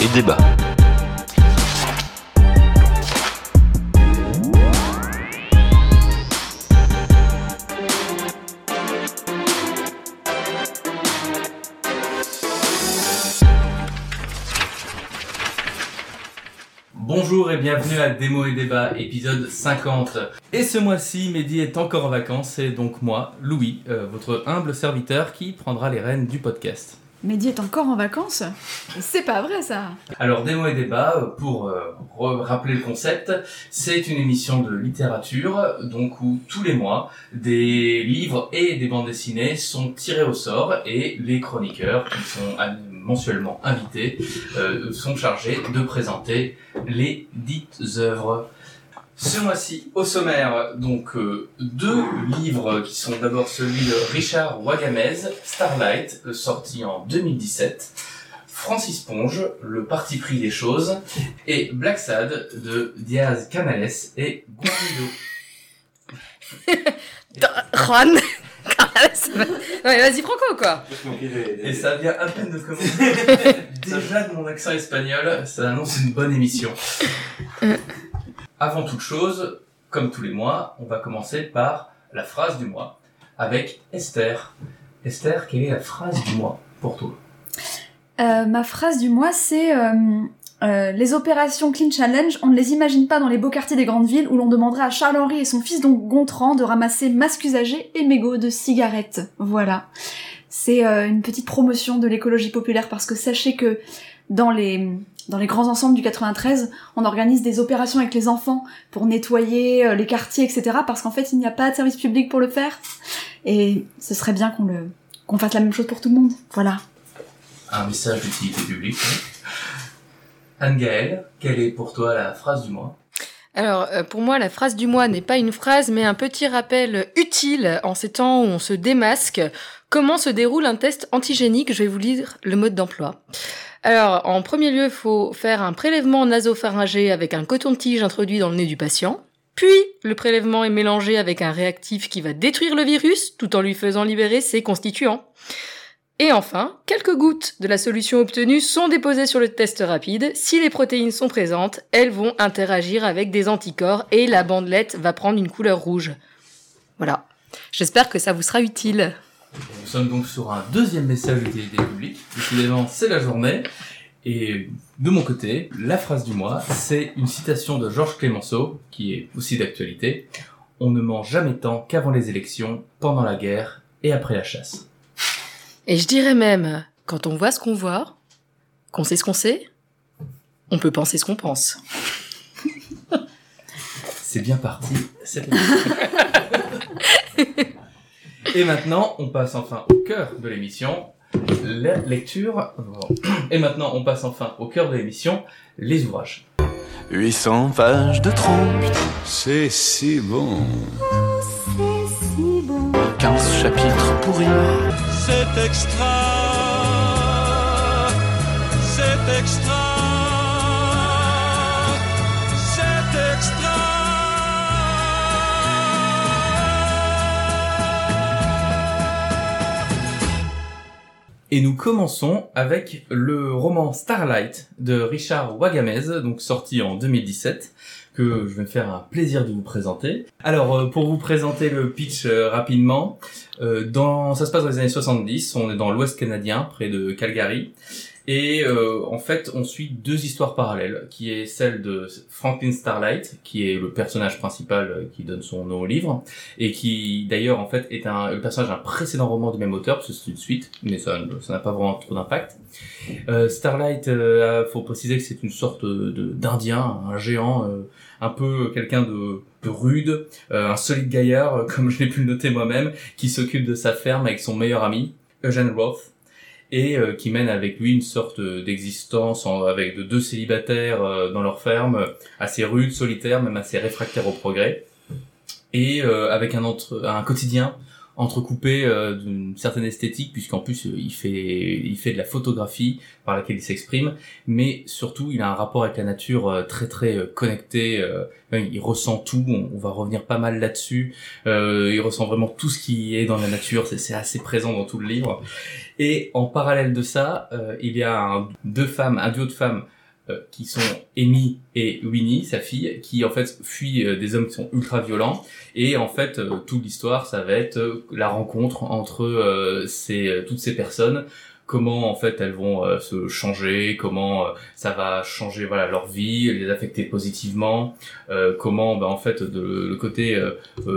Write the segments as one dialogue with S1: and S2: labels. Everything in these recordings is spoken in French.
S1: et débat.
S2: Bonjour et bienvenue à Démo et Débat, épisode 50. Et ce mois-ci, Mehdi est encore en vacances et donc moi, Louis, euh, votre humble serviteur qui prendra les rênes du podcast.
S3: Mehdi est encore en vacances C'est pas vrai ça
S2: Alors Démo et Débat, euh, pour euh, rappeler le concept, c'est une émission de littérature, donc où tous les mois, des livres et des bandes dessinées sont tirés au sort et les chroniqueurs, qui sont mensuellement invités, euh, sont chargés de présenter les dites œuvres. Ce mois-ci, au sommaire, donc euh, deux livres qui sont d'abord celui de Richard Wagamez, Starlight, euh, sorti en 2017, Francis Ponge, Le parti pris des choses, et Black Sad de Diaz Canales et Guido.
S4: Juan Ouais, vas-y, Franco, quoi
S2: Et ça vient à peine de commencer. Déjà de mon accent espagnol, ça annonce une bonne émission. Avant toute chose, comme tous les mois, on va commencer par la phrase du mois avec Esther. Esther, quelle est la phrase du mois pour toi?
S3: Euh, Ma phrase du mois c'est euh, euh, Les opérations Clean Challenge, on ne les imagine pas dans les beaux quartiers des grandes villes où l'on demanderait à Charles-Henri et son fils donc Gontran de ramasser masques usagés et mégots de cigarettes. Voilà. C'est une petite promotion de l'écologie populaire parce que sachez que dans les dans les grands ensembles du 93, on organise des opérations avec les enfants pour nettoyer euh, les quartiers, etc. Parce qu'en fait, il n'y a pas de service public pour le faire. Et ce serait bien qu'on le qu'on fasse la même chose pour tout le monde. Voilà.
S2: Un message d'utilité publique. Anne-Gaëlle, quelle est pour toi la phrase du mois?
S4: Alors, euh, pour moi, la phrase du mois n'est pas une phrase, mais un petit rappel utile en ces temps où on se démasque. Comment se déroule un test antigénique? Je vais vous lire le mode d'emploi. Alors, en premier lieu, il faut faire un prélèvement nasopharyngé avec un coton-tige introduit dans le nez du patient. Puis, le prélèvement est mélangé avec un réactif qui va détruire le virus tout en lui faisant libérer ses constituants. Et enfin, quelques gouttes de la solution obtenue sont déposées sur le test rapide. Si les protéines sont présentes, elles vont interagir avec des anticorps et la bandelette va prendre une couleur rouge. Voilà. J'espère que ça vous sera utile.
S2: Nous sommes donc sur un deuxième message d'utilité publique. Décidément, c'est la journée. Et de mon côté, la phrase du mois, c'est une citation de Georges Clémenceau, qui est aussi d'actualité. On ne ment jamais tant qu'avant les élections, pendant la guerre et après la chasse.
S4: Et je dirais même, quand on voit ce qu'on voit, qu'on sait ce qu'on sait, on peut penser ce qu'on pense.
S2: C'est bien parti. C'est Et maintenant, on passe enfin au cœur de l'émission, la lecture. Et maintenant, on passe enfin au cœur de l'émission, les ouvrages.
S1: 800 pages de trop,
S5: C'est si bon.
S1: 15 chapitres pourris.
S5: C'est extra. C'est extra.
S2: Et nous commençons avec le roman Starlight de Richard Wagamez, donc sorti en 2017, que je vais me faire un plaisir de vous présenter. Alors, euh, pour vous présenter le pitch euh, rapidement, euh, ça se passe dans les années 70, on est dans l'ouest canadien, près de Calgary, et euh, en fait, on suit deux histoires parallèles, qui est celle de Franklin Starlight, qui est le personnage principal euh, qui donne son nom au livre, et qui d'ailleurs en fait est un le personnage d'un précédent roman du même auteur parce que c'est une suite mais ça n'a pas vraiment trop d'impact. Euh, Starlight euh, faut préciser que c'est une sorte d'indien un géant euh, un peu quelqu'un de, de rude euh, un solide gaillard euh, comme je l'ai pu le noter moi-même qui s'occupe de sa ferme avec son meilleur ami Eugene Roth et euh, qui mène avec lui une sorte d'existence en- avec de deux célibataires euh, dans leur ferme euh, assez rude solitaire même assez réfractaire au progrès. Et euh, avec un, entre, un quotidien entrecoupé euh, d'une certaine esthétique puisqu'en plus euh, il fait il fait de la photographie par laquelle il s'exprime. Mais surtout il a un rapport avec la nature euh, très très euh, connecté euh, il ressent tout. On, va revenir pas mal là-dessus. Euh, il ressent vraiment tout ce qui est dans la nature. C'est assez présent dans tout le livre et en parallèle de ça euh, il y a un- deux femmes un duo de femmes euh, qui sont Amy et Winnie, sa fille, qui en fait fuient euh, des hommes qui sont ultra violents. Et en fait, euh, toute l'histoire, ça va être euh, la rencontre entre ces, toutes ces personnes, comment en fait elles vont euh, se changer, comment euh, ça va changer voilà leur vie, les affecter positivement, euh, comment bah, en fait de le côté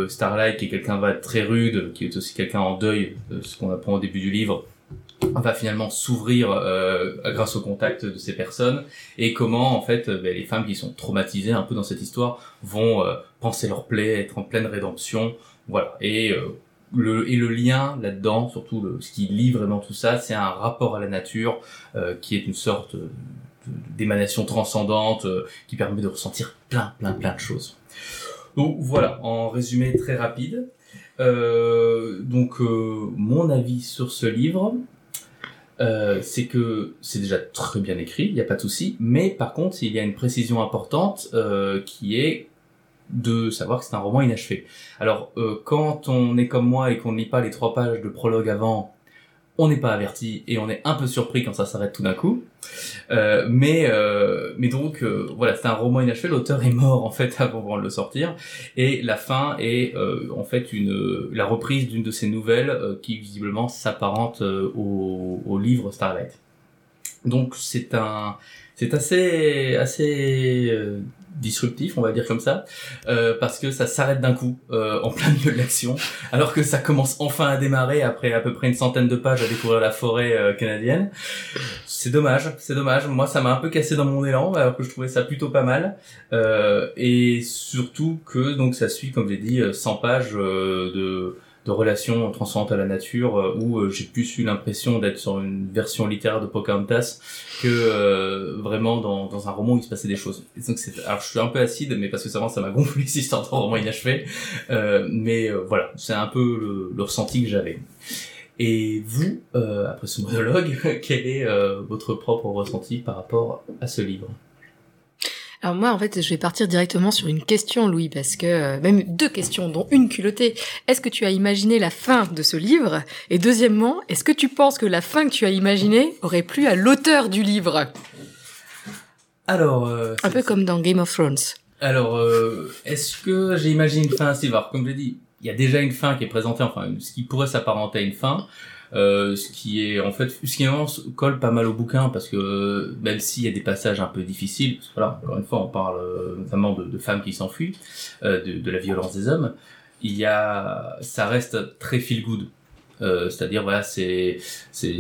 S2: Starlight qui est quelqu'un va être très rude, qui est aussi quelqu'un en deuil, ce qu'on apprend au début du livre va finalement s'ouvrir euh, grâce au contact de ces personnes et comment en fait euh, ben, les femmes qui sont traumatisées un peu dans cette histoire vont euh, penser leur plaie, être en pleine rédemption, voilà. Et euh, le et le lien là-dedans, surtout le, ce qui lie vraiment tout ça, c'est un rapport à la nature euh, qui est une sorte de- d'émanation transcendante euh, qui permet de ressentir plein plein plein de choses. Donc voilà, en résumé très rapide. Euh, donc euh, mon avis sur ce livre, euh, c'est que c'est déjà très bien écrit, il n'y a pas de souci, mais par contre il y a une précision importante euh, qui est de savoir que c'est un roman inachevé. Alors euh, quand on est comme moi et qu'on ne lit pas les trois pages de prologue avant, on n'est pas averti et on est un peu surpris quand ça s'arrête tout d'un coup. Euh, mais euh, mais donc euh, voilà, c'est un roman inachevé. L'auteur est mort en fait avant de le sortir et la fin est euh, en fait une la reprise d'une de ses nouvelles qui visiblement s'apparente au, au livre Starlight. Donc c'est un c'est assez assez disruptif, on va dire comme ça, euh, parce que ça s'arrête d'un coup euh, en plein milieu de l'action, alors que ça commence enfin à démarrer après à peu près une centaine de pages à découvrir la forêt euh, canadienne. C'est dommage, c'est dommage. Moi, ça m'a un peu cassé dans mon élan, alors que je trouvais ça plutôt pas mal. Et surtout que donc ça suit, comme j'ai dit, euh, 100 pages de de relations transcendant à la nature euh, où euh, j'ai plus eu l'impression d'être sur une version littéraire de Pocahontas que euh, vraiment dans, dans un roman où il se passait des choses. Donc c'est alors je suis un peu acide mais parce que vraiment ça m'a gonflé cette histoire de roman inachevé euh, mais euh, voilà, c'est un peu le, le ressenti que j'avais. Et vous, euh, après ce monologue, quel est votre propre ressenti par rapport à ce livre?
S4: Alors moi, en fait, je vais partir directement sur une question, Louis, parce que euh, même deux questions, dont une culottée. Est-ce que tu as imaginé la fin de ce livre? Et deuxièmement, est-ce que tu penses que la fin que tu as imaginée aurait plu à l'auteur du livre?
S2: Alors, euh,
S4: Un peu comme dans Game of Thrones.
S2: Alors, euh, est-ce que j'ai imaginé une fin? À Alors, comme je l'ai dit, il y a déjà une fin qui est présentée, enfin, ce qui pourrait s'apparenter à une fin, euh, ce qui est, en fait, ce qui vraiment colle pas mal au bouquin, parce que euh, même s'il y a des passages un peu difficiles, parce que voilà, encore une fois, on parle euh, notamment de, femmes qui s'enfuient, de, de la violence des hommes, il y a, ça reste très feel good. Euh, c'est-à-dire voilà c'est c'est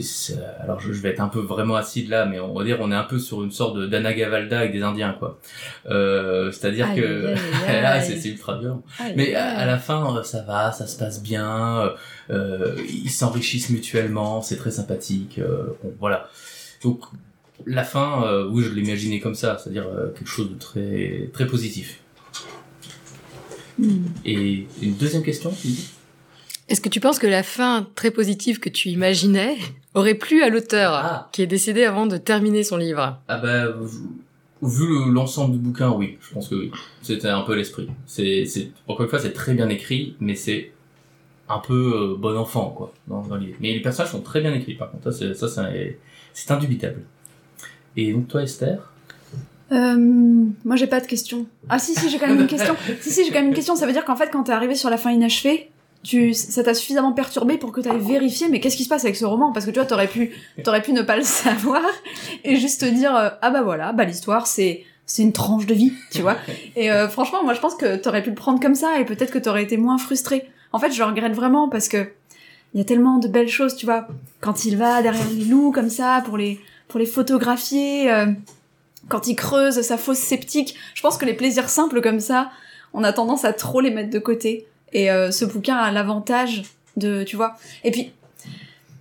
S2: alors je, je vais être un peu vraiment acide là mais on va dire on est un peu sur une sorte de d'Anna Gavalda avec des Indiens quoi. Euh, c'est-à-dire que
S3: aïe.
S2: c'est ultra violent mais à, la fin euh, ça va ça se passe bien euh, ils s'enrichissent mutuellement c'est très sympathique bon, voilà. Donc la fin oui je l'imaginais comme ça c'est-à-dire quelque chose de très très positif.
S3: Hmm.
S2: et une deuxième question tu dis?
S4: Est-ce que tu penses que la fin très positive que tu imaginais aurait plu à l'auteur
S2: Ah.
S4: qui est décédé avant de terminer son livre?
S2: Ah bah, vu le- l'ensemble du bouquin, oui, je pense que oui. C'était un peu l'esprit. C'est, encore une fois, c'est très bien écrit, mais c'est un peu euh, bon enfant, quoi, dans, dans l'idée. Mais les personnages sont très bien écrits, par contre. Ça, c'est indubitable. Et donc, toi, Esther?
S3: Euh, moi j'ai pas de question. Ah si si j'ai quand même une question. si si j'ai quand même une question. Ça veut dire qu'en fait quand t'es arrivé sur la fin inachevée, tu ça t'a suffisamment perturbé pour que t'ailles vérifier mais qu'est-ce qui se passe avec ce roman? Parce que tu vois t'aurais pu t'aurais pu ne pas le savoir et juste te dire euh, ah bah voilà bah l'histoire c'est c'est une tranche de vie tu vois et euh, franchement moi je pense que t'aurais pu le prendre comme ça et peut-être que t'aurais été moins frustré. En fait je le regrette vraiment parce que il y a tellement de belles choses tu vois quand il va derrière les loups comme ça pour les pour les photographier. euh, quand il creuse sa fosse sceptique. Je pense que les plaisirs simples comme ça, on a tendance à trop les mettre de côté. Et euh, ce bouquin a l'avantage de, tu vois. Et puis,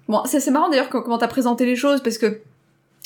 S3: bon, c'est marrant d'ailleurs comment t'as présenté les choses parce que,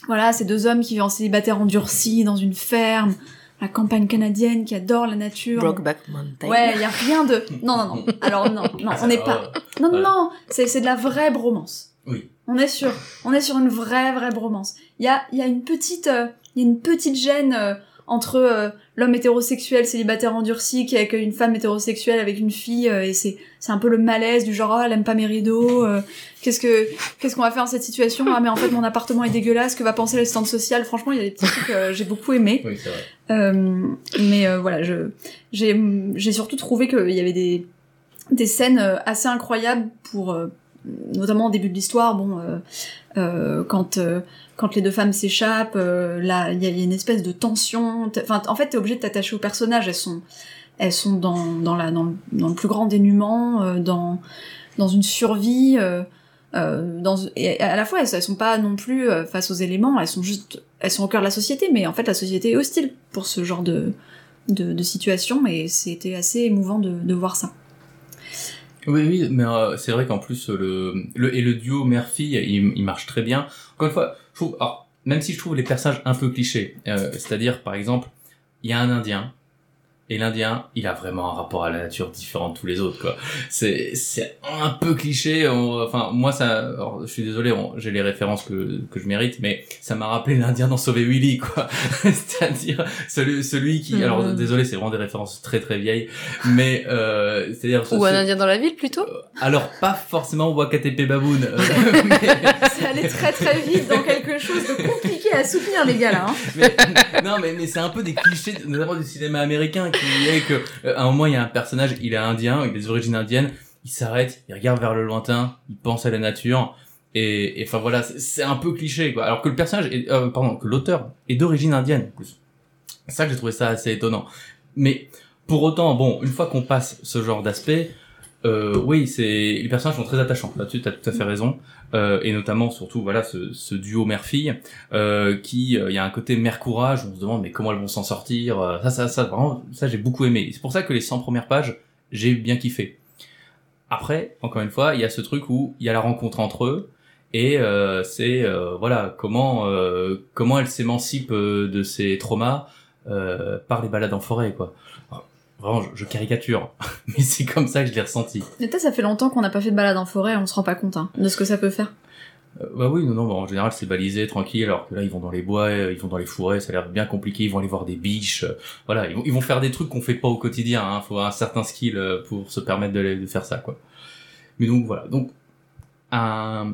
S3: voilà, ces deux hommes qui vivent en célibataire endurci dans une ferme, la campagne canadienne qui adore la nature.
S4: Brokeback Mountain.
S3: Ouais, il y a rien de. Non, non, non. Alors non, non, on n'est pas. Non, non,
S2: Ouais.
S3: non. C'est c'est de la vraie bromance.
S2: Oui.
S3: On est sur, on est sur une vraie, vraie bromance. Il y a, il y a une petite, euh, il y a une petite gêne euh, entre euh, l'homme hétérosexuel célibataire endurci qui accueille une femme hétérosexuelle avec une fille euh, et c'est, c'est un peu le malaise du genre, ah, elle aime pas mes rideaux. euh, qu'est-ce que, qu'est-ce qu'on va faire dans cette situation? Ah, mais en fait, mon appartement est dégueulasse. Que va penser l'assistante sociale? Franchement, il y a des petits trucs que j'ai beaucoup aimé.
S2: Oui, vrai.
S3: Euh, mais euh, voilà, je j'ai j'ai surtout trouvé qu'il y avait des des scènes euh, assez incroyables pour euh, notamment au début de l'histoire. Bon, euh, euh, quand euh, quand les deux femmes s'échappent, euh, là il y y a une espèce de tension. Enfin, en fait, t'es obligé de t'attacher aux personnages. Elles sont elles sont dans dans la dans le plus grand dénuement, euh, dans dans une survie. Euh, euh, dans, et à la fois, elles, elles sont pas non plus euh, face aux éléments, elles sont juste, elles sont au cœur de la société, mais en fait, la société est hostile pour ce genre de, de, de situation, et c'était assez émouvant de, de voir ça.
S2: Oui, oui, mais euh, c'est vrai qu'en plus, le, le, et le duo mère-fille, il, il marche très bien. Encore une fois, même si je trouve les personnages un peu clichés, euh, c'est-à-dire, par exemple, il y a un Indien, et l'Indien, il a vraiment un rapport à la nature différent de tous les autres, quoi. C'est, c'est un peu cliché. on- enfin, moi, ça, alors, je suis désolé, j'ai les références que, que je mérite, mais ça m'a rappelé l'Indien dans Sauver Willy, quoi. c'est-à-dire, celui, celui qui, alors,
S4: Mhm.
S2: désolé, c'est vraiment des références très très vieilles, mais, euh, c'est-à-dire,
S4: Ou
S2: ce-
S4: un indien dans la ville plutôt?
S2: Alors, pas forcément Wakatepe Baboon. euh, mais,
S3: C'est allé très très vite dans quelque chose de compliqué à soutenir, les gars, là. Hein.
S2: mais- non, mais, mais c'est un peu des clichés, notamment du cinéma américain, qui est que, euh, à un moment, il y a un personnage, il est indien, il a des origines indiennes, il s'arrête, il regarde vers le lointain, il pense à la nature, et, enfin voilà, c'est- c'est un peu cliché, quoi. Alors que le personnage, est, euh, pardon, que l'auteur est d'origine indienne, en plus. C'est ça que j'ai trouvé ça assez étonnant. Mais, pour autant, bon, une fois qu'on passe ce genre d'aspect, euh, oui, c'est les personnages sont très attachants. Là-dessus, t'as tout à fait raison. Euh, et notamment, surtout, voilà, ce, ce duo mère-fille, euh, qui, euh, il y a un côté mère courage. On se demande, mais comment elles vont s'en sortir euh, Ça, ça, ça, vraiment, ça, j'ai beaucoup aimé. C'est pour ça que les 100 premières pages, j'ai bien kiffé. Après, encore une fois, il y a ce truc où il y a la rencontre entre eux. Et euh, c'est euh, voilà comment euh, comment elle s'émancipe euh, de ses traumas euh, par les balades en forêt quoi. Alors, Vraiment, je, je caricature, mais c'est comme ça que je l'ai ressenti.
S3: Mais ça fait longtemps qu'on n'a pas fait de balade en forêt, on se rend pas compte hein, de ce que ça peut faire.
S2: Euh, bah oui, non, non, bah, en général c'est balisé, tranquille, alors que là ils vont dans les bois, euh, ils vont dans les forêts, ça a l'air bien compliqué, ils vont aller voir des biches, euh, voilà, ils vont, ils vont faire des trucs qu'on fait pas au quotidien, hein, faut un certain skill euh, pour se permettre de, de faire ça, quoi. Mais donc voilà, donc un...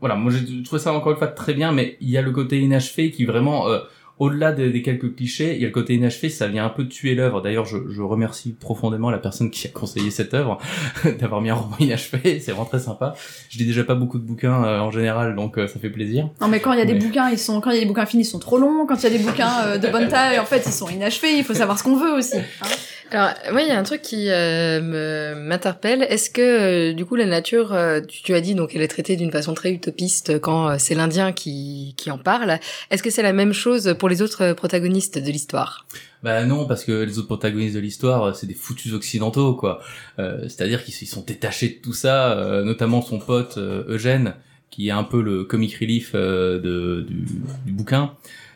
S2: voilà, moi j'ai trouvé ça encore une fois très bien, mais il y a le côté inachevé qui vraiment, euh, au-delà des, des quelques clichés, il y a le côté inachevé, ça vient un peu tuer l'œuvre. D'ailleurs, je, je remercie profondément la personne qui a conseillé cette œuvre d'avoir mis un roman inachevé, c'est vraiment très sympa. Je lis déjà pas beaucoup de bouquins euh, en général, donc euh, ça fait plaisir.
S3: Non mais quand il y a des bouquins, ils sont quand il y a des bouquins finis, ils sont trop longs. Quand il y a des bouquins euh, de bonne taille, en fait, ils sont inachevés. Il faut savoir ce qu'on veut aussi. hein.
S4: Alors, moi, il y a un truc qui euh, m'interpelle. Est-ce que, euh, du coup, la nature, euh, tu, tu as dit, donc, elle est traitée d'une façon très utopiste quand euh, c'est l'Indien qui, qui en parle. Est-ce que c'est la même chose pour les autres protagonistes de l'histoire?
S2: Bah non, parce que les autres protagonistes de l'histoire, c'est des foutus occidentaux, quoi. C'est-à-dire qu'ils ils sont détachés de tout ça, notamment son pote Eugène, qui est un peu le comic relief de, du, du bouquin.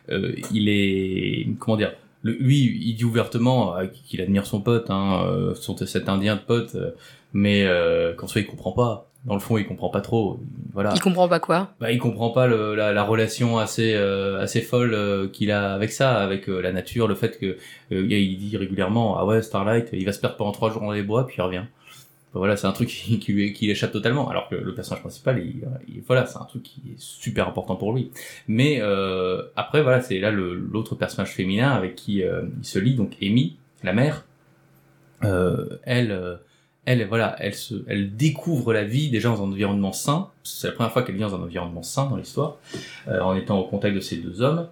S2: Il est, comment dire, le- lui, il dit ouvertement euh, qu'il admire son pote, hein, euh, son, cet Indien de pote, euh, mais euh, qu'en soit il comprend pas. Dans le fond, il comprend pas trop. Voilà.
S4: Il comprend pas quoi?
S2: Bah, il comprend pas le, la, la relation assez euh, assez folle euh, qu'il a avec ça, avec euh, la nature, le fait que euh, il dit régulièrement ah ouais Starlight, il va se perdre pendant trois jours dans les bois puis il revient. Bah, voilà, c'est un truc qui, lui qui lui échappe totalement, alors que le personnage principal, il, il- voilà, c'est un truc qui est super important pour lui. Mais euh, après voilà, c'est là l'autre personnage féminin avec qui euh, il se lie, donc Amy, la mère. Euh, elle euh, elle, voilà, elle se, elle découvre la vie déjà dans un environnement sain. C'est la première fois qu'elle vient dans un environnement sain dans l'histoire, euh, en étant au contact de ces deux hommes.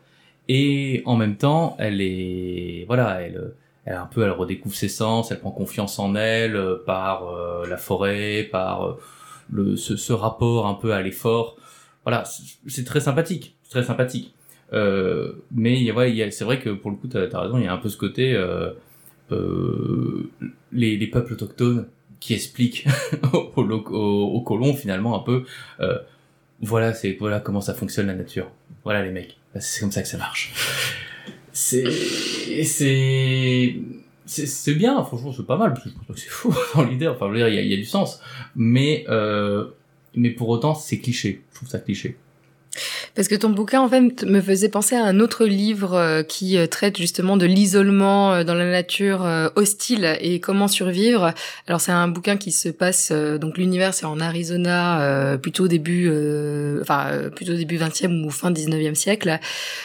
S2: Et en même temps, elle est, voilà, elle, elle un peu, elle redécouvre ses sens, elle prend confiance en elle euh, par euh, la forêt, par euh, le, ce, ce rapport un peu à l'effort. Voilà, c'est très sympathique, très sympathique. Euh, mais il ouais, y a- c'est vrai que pour le coup, t'as as raison, il y a un peu ce côté euh, les, les peuples autochtones qui expliquent aux, aux, aux colons finalement un peu euh, voilà c'est voilà comment ça fonctionne la nature voilà les mecs c'est comme ça que ça marche c'est c'est c'est bien franchement c'est pas mal parce que je pense que c'est faux dans l'idée enfin je veux dire il y y a du sens. Mais euh, mais pour autant c'est cliché. Je trouve ça cliché
S4: Parce que ton bouquin, en fait, me faisait penser à un autre livre euh, qui euh, traite justement de l'isolement euh, dans la nature hostile et comment survivre. Alors, c'est un bouquin qui se passe, donc l'univers, c'est en Arizona, plutôt début, enfin, plutôt début 20e ou fin 19e siècle,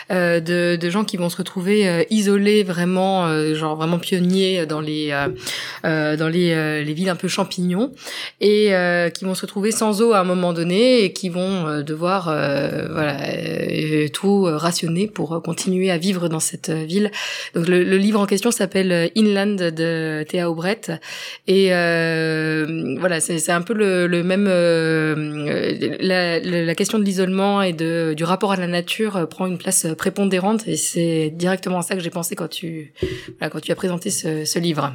S4: de, de gens qui vont se retrouver isolés vraiment, genre vraiment pionniers dans les, dans les, les villes un peu champignons et qui vont se retrouver sans eau à un moment donné et qui vont devoir voilà tout euh, rationner pour euh, continuer à vivre dans cette euh, ville. Donc le, livre en question s'appelle euh, Inland de Théa Aubret et euh, voilà c'est un peu le, même euh, euh, la, question de l'isolement et du rapport à la nature euh, prend une place euh, prépondérante et c'est directement à ça que j'ai pensé quand tu quand tu as présenté ce, livre.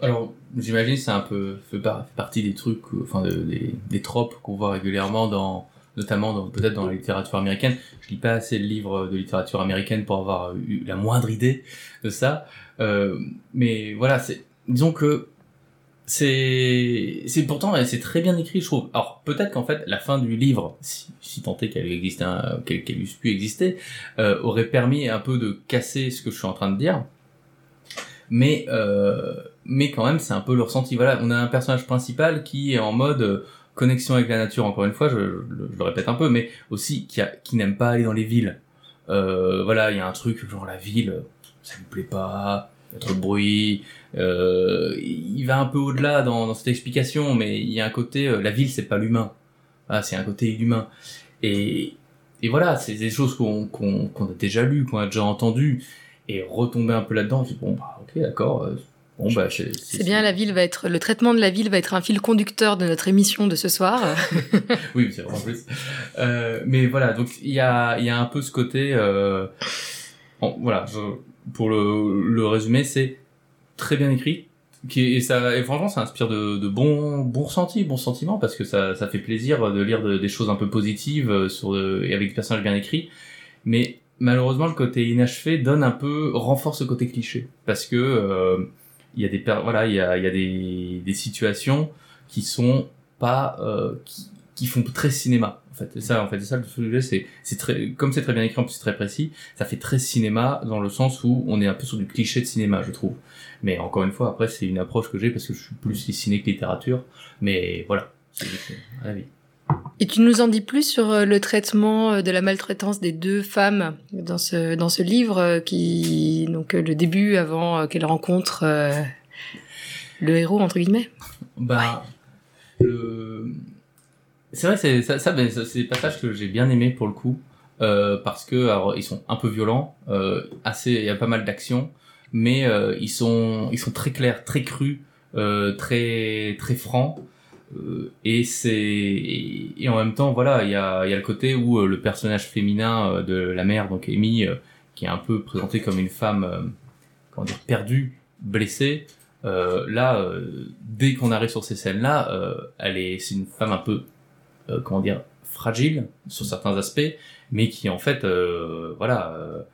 S2: alors j'imagine c'est un peu fait, par- fait partie des trucs euh, enfin de- des, des tropes qu'on voit régulièrement dans notamment peut-être dans la littérature américaine. Je lis pas assez de livres de littérature américaine pour avoir eu la moindre idée de ça. Euh, mais voilà disons que c'est c'est pourtant c'est très bien écrit je trouve. Alors peut-être qu'en fait la fin du livre si, tant est qu'elle existe un- qu'elle eusse pu exister euh, aurait permis un peu de casser ce que je suis en train de dire. Mais euh, mais quand même c'est un peu le ressenti. Voilà on a un personnage principal qui est en mode connexion avec la nature encore une fois je, le répète un peu mais aussi qui qui n'aime pas aller dans les villes. Euh, voilà il y a un truc genre la ville ça lui plaît pas il y a trop de bruit euh, il va un peu au-delà dans, cette explication mais il y a un côté euh, la ville c'est pas l'humain. Ah c'est un côté inhumain. Et et voilà c'est des choses qu'on a déjà lues qu'on a déjà entendues et retomber un peu là-dedans je dis bon bah ok d'accord bon bah c'est
S4: C'est bien, la ville va être, le traitement de la ville va être un fil conducteur de notre émission de ce soir.
S2: oui c'est vraiment plus. Euh, mais voilà donc il y a il y a un peu ce côté euh, bon, voilà je- pour le le résumer c'est très bien écrit qui et ça et franchement ça inspire de, de bons bons ressentis bons sentiments parce que ça ça fait plaisir de lire de- des choses un peu positives euh, sur de- et avec des personnages bien écrits. Mais malheureusement le côté inachevé donne un peu renforce ce côté cliché. Parce que euh, il y a des voilà il y a il y a des des situations qui sont pas euh, qui, qui font très cinéma en fait. Ça en fait ça le sujet c'est c'est très comme c'est très bien écrit en plus c'est très précis ça fait très cinéma dans le sens où on est un peu sur du cliché de cinéma je trouve. Mais encore une fois après c'est une approche que j'ai parce que je suis plus ciné que littérature mais voilà. C'est juste un avis
S4: Et tu nous en dis plus sur euh, le traitement euh, de la maltraitance des deux femmes dans ce, dans ce livre euh, qui, donc le début avant euh, qu'elle rencontre euh, le héros, entre guillemets?
S2: Bah, le... c'est vrai, c'est ça, ça, ça, c'est des passages que j'ai bien aimé pour le coup, euh, parce que alors ils sont un peu violents, euh, assez, il y a pas mal d'action, mais ils sont, ils sont très clairs, très crus, très, très francs. Euh, et c'est et, en même temps voilà il y a y a le côté où euh, le personnage féminin euh, de la mère donc Amy qui est un peu présentée comme une femme comment dire perdue blessée là, dès qu'on arrive sur ces scènes-là, euh, elle est, c'est une femme un peu, comment dire, fragile sur certains aspects, mais qui en fait, voilà,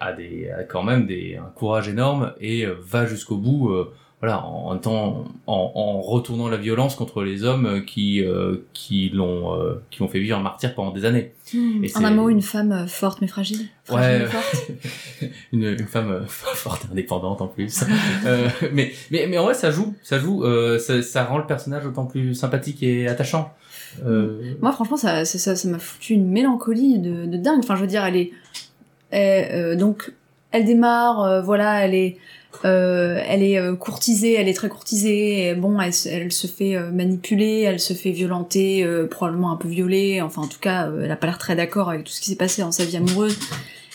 S2: a des, a quand même des, un courage énorme et va jusqu'au bout, voilà, en, en, en, en retournant la violence contre les hommes qui, euh, qui l'ont, euh, qui l'ont fait vivre un martyr pendant des années.
S3: Hmm,
S2: Et
S3: en un mot, une femme euh, forte mais fragile. Fragile
S2: Ouais.
S3: forte.
S2: une, une femme euh, forte indépendante en plus. Euh, mais, mais, mais en vrai, ça joue, ça joue, euh, ça, ça rend le personnage d'autant plus sympathique et attachant. Euh,
S3: Moi, franchement, ça, ça, m'a foutu une mélancolie de, de dingue. Enfin, je veux dire, elle est, elle, euh, donc, elle démarre, euh, voilà, elle est, euh, elle est euh, courtisée, elle est très courtisée. Bon, elle, se- elle se fait euh, manipuler, elle se fait violenter, euh, probablement un peu violer. Enfin, en tout cas, euh, elle a pas l'air très d'accord avec tout ce qui s'est passé dans sa vie amoureuse.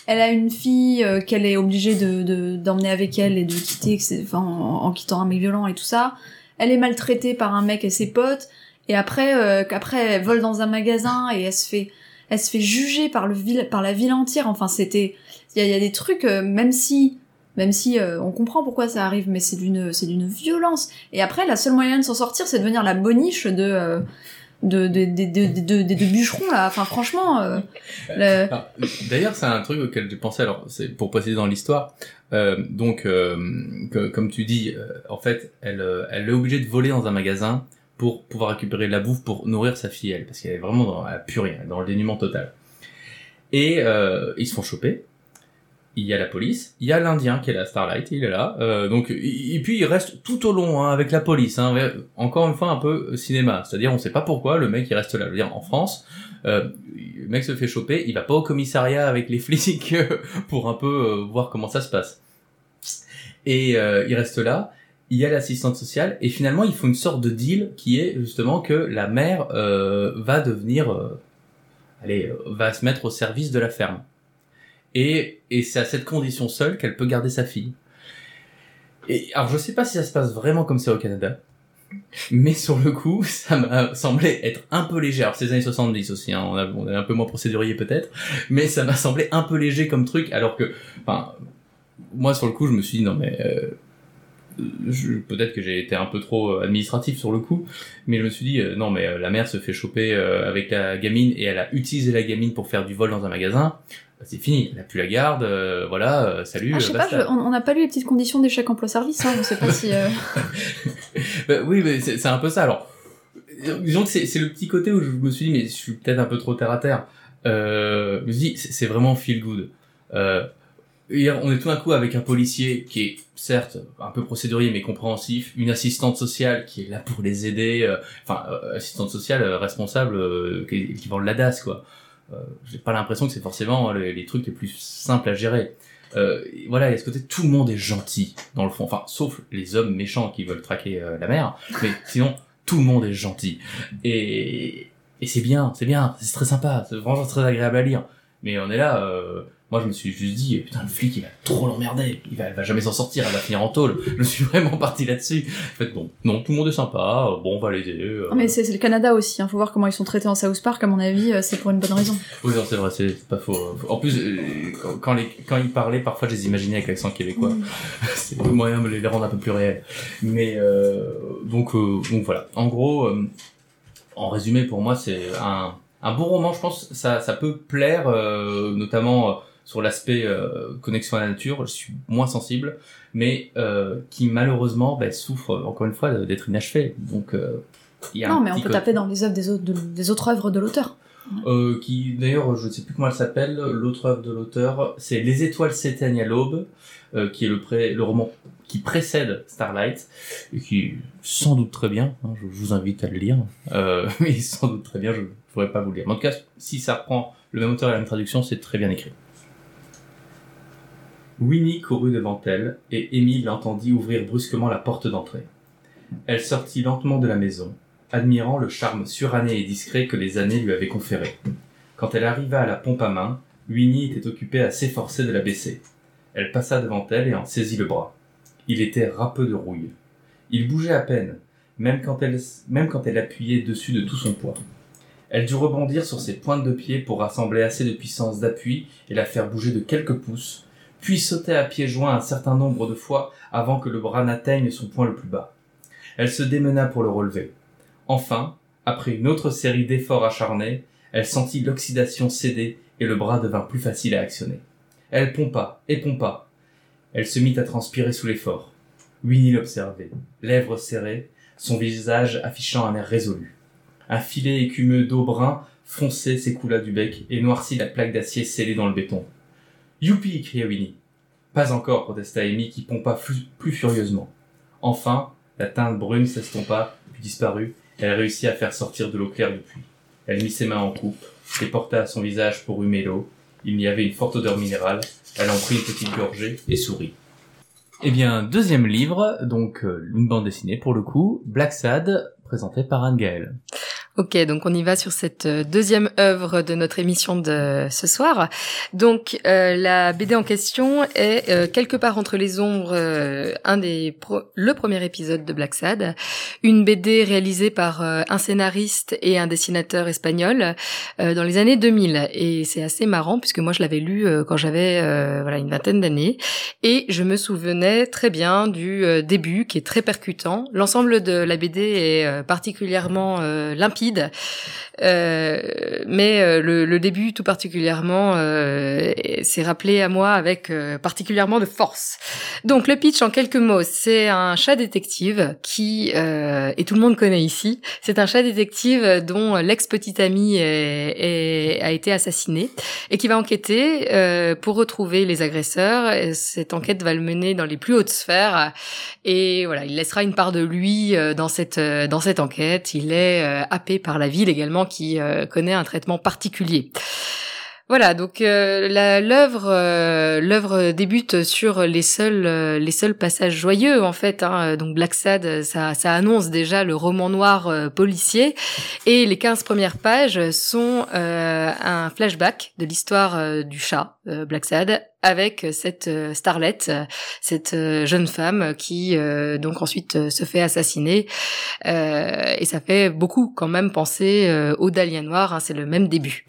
S3: Elle a une fille euh, qu'elle est obligée de de- d'emmener avec elle et de quitter, enfin, en, en quittant un mec violent et tout ça. Elle est maltraitée par un mec et ses potes. Et après, qu'après, elle vole dans un magasin et elle se fait, elle se fait juger par le par la ville entière. Enfin, c'était, il y a, des trucs, même si, même si euh, on comprend pourquoi ça arrive, mais c'est d'une, c'est d'une violence. Et après, la seule moyen de s'en sortir, c'est de devenir la boniche de, euh, de, de, de, de, bûcherons là. Enfin, franchement, euh, le-
S2: Alors, D'ailleurs, c'est un truc auquel j'ai pensé. Alors, c'est pour préciser dans l'histoire. Euh, donc, euh, que- comme tu dis, euh, en fait, elle, euh, elle est obligée de voler dans un magasin pour pouvoir récupérer de la bouffe pour nourrir sa fille, elle, parce qu'elle est vraiment dans la purée, elle est dans le dénuement total. Et euh, ils se font choper. Il y a la police, il y a l'Indien qui est là, Starlight, il est là. Euh, donc, et puis il reste tout au long hein, avec la police. Hein, encore une fois, un peu cinéma, c'est-à-dire on sait pas pourquoi le mec il reste là. Je veux dire, en France, euh, le mec se fait choper, il va pas au commissariat avec les flics euh, pour un peu euh, voir comment ça se passe. Et euh, il reste là. Il y a l'assistante sociale et finalement ils font une sorte de deal qui est justement que la mère euh, va devenir, euh, allez, euh, va se mettre au service de la ferme. Et, et c'est à cette condition seule qu'elle peut garder sa fille. Et alors je sais pas si ça se passe vraiment comme ça au Canada, mais sur le coup, ça m'a semblé être un peu léger. Alors, c'est les années 70 aussi, hein, on, a, on est un peu moins procédurier peut-être, mais ça m'a semblé un peu léger comme truc, alors que, enfin, moi sur le coup, je me suis dit, non mais, euh, peut-être que j'ai été un peu trop euh, administratif sur le coup, mais je me suis dit, euh, non mais euh, la mère se fait choper euh, avec la gamine et elle a utilisé la gamine pour faire du vol dans un magasin, c'est fini, elle a plus la garde, euh, voilà, euh, salut,
S3: ah, je
S2: euh,
S3: sais pas,
S2: basta.
S3: je- on n'a pas lu les petites conditions d'échec emploi-service. Hein, on sait pas si. euh,
S2: Bah oui, mais c'est un peu ça. Alors, euh, disons que c'est le petit côté où je me suis dit, mais je suis peut-être un peu trop terre à terre. Euh, je me suis dit, c'est vraiment feel good. Euh, hier, on est tout d'un coup avec un policier qui est certes un peu procédurier mais compréhensif, une assistante sociale qui est là pour les aider, euh, enfin euh, assistante sociale euh, responsable euh, qui, qui vend de la DAS quoi. Euh, J'ai pas l'impression que c'est forcément les, trucs les plus simples à gérer. Euh, et voilà, il y a ce côté tout le monde est gentil dans le fond, enfin sauf les hommes méchants qui veulent traquer euh, la mère, mais sinon tout le monde est gentil et, et c'est bien, c'est bien, c'est très sympa, c'est vraiment très agréable à lire. Mais on est là, euh, moi je me suis juste dit putain le flic il va trop l'emmerder, il va, elle va jamais s'en sortir, elle va finir en tôle. Je suis vraiment parti là-dessus. En fait bon, non tout le monde est sympa, euh, bon on va l'aider. euh.
S3: Mais c'est le Canada aussi. Hein. Faut voir comment ils sont traités en South Park. À mon avis, euh, c'est pour une bonne raison.
S2: Oui non c'est vrai, c'est pas faux. En plus euh, quand, les quand ils parlaient parfois je les imaginais avec l'accent québécois. c'est moyen de les rendre un peu plus réels. Mais euh, donc euh, donc voilà. En gros, euh, en résumé pour moi c'est un un bon roman. Je pense ça ça peut plaire euh, notamment sur l'aspect euh, connexion à la nature. Je suis moins sensible, mais euh, qui malheureusement ben, souffre encore une fois d'être inachevé. Donc euh, il y a
S3: Non,
S2: un
S3: mais on peut taper dans les œuvres des autres, de- des autres œuvres de l'auteur.
S2: qui d'ailleurs je ne sais plus comment elle s'appelle l'autre œuvre de l'auteur c'est Les étoiles s'éteignent à l'aube qui est le, pré- le roman qui précède Starlight et qui est sans doute très bien hein, je, vous invite à le lire mais sans doute très bien je ne pourrais pas vous le lire Mais en tout cas si ça reprend le même auteur et la même traduction c'est très bien écrit Winnie courut devant elle et Émile l'entendit ouvrir brusquement la porte d'entrée elle sortit lentement de la maison admirant le charme suranné et discret que les années lui avaient conféré. Quand elle arriva à la pompe à main, Winnie était occupée à s'efforcer de la baisser. Elle passa devant elle et en saisit le bras. Il était râpeux de rouille. Il bougeait à peine, même quand elle, même quand elle appuyait dessus de tout son poids. Elle dut rebondir sur ses pointes de pied pour rassembler assez de puissance d'appui et la faire bouger de quelques pouces, puis sauter à pieds joints un certain nombre de fois avant que le bras n'atteigne son point le plus bas. Elle se démena pour le relever. Enfin, après une autre série d'efforts acharnés, elle sentit l'oxydation céder et le bras devint plus facile à actionner. Elle pompa et pompa. Elle se mit à transpirer sous l'effort. Winnie l'observait, lèvres serrées, son visage affichant un air résolu. Un filet écumeux d'eau brun foncé s'écoula du bec et noircit la plaque d'acier scellée dans le béton. Youpi cria Winnie. Pas encore, protesta Amy qui pompa plus, furieusement. Enfin, la teinte brune s'estompa, puis disparut, elle réussit à faire sortir de l'eau claire du puits. Elle mit ses mains en coupe, et porta à son visage pour humer l'eau. Il y avait une forte odeur minérale. Elle en prit une petite gorgée et sourit. Eh bien, deuxième livre, donc euh, une bande dessinée pour le coup, Black Sad, présenté par Anne Gaël.
S4: Ok, donc on y va sur cette euh, deuxième œuvre de notre émission de ce soir. Donc euh, la BD en question est euh, quelque part entre les ombres, euh, un des pro- le premier épisode de Black Sad, une BD réalisée par euh, un scénariste et un dessinateur espagnol euh, dans les années 2000. Et c'est assez marrant puisque moi je l'avais lu quand j'avais voilà une vingtaine d'années et je me souvenais très bien du début qui est très percutant. L'ensemble de la BD est particulièrement limpide Euh, mais euh, le, début tout particulièrement euh, s'est rappelé à moi avec particulièrement de force. Donc le pitch en quelques mots, c'est un chat détective qui et tout le monde connaît ici. C'est un chat détective dont l'ex-petite amie a été assassinée et qui va enquêter pour retrouver les agresseurs. Et Cette enquête va le mener dans les plus hautes sphères et voilà, il laissera une part de lui dans cette dans cette enquête. Il est euh, par la ville également qui euh, connaît un traitement particulier. Voilà, donc euh, l'œuvre euh, l'œuvre débute sur les seuls euh, les seuls passages joyeux en fait. Hein. Donc Black Sad, ça ça annonce déjà le roman noir euh, policier et les 15 premières pages sont euh, un flashback de l'histoire du chat Black Sad avec cette euh, starlette, euh, cette euh, jeune femme qui euh, donc ensuite euh, se fait assassiner Euh, et ça fait beaucoup quand même penser euh, au Dahlia Noir. hein, c'est le même début.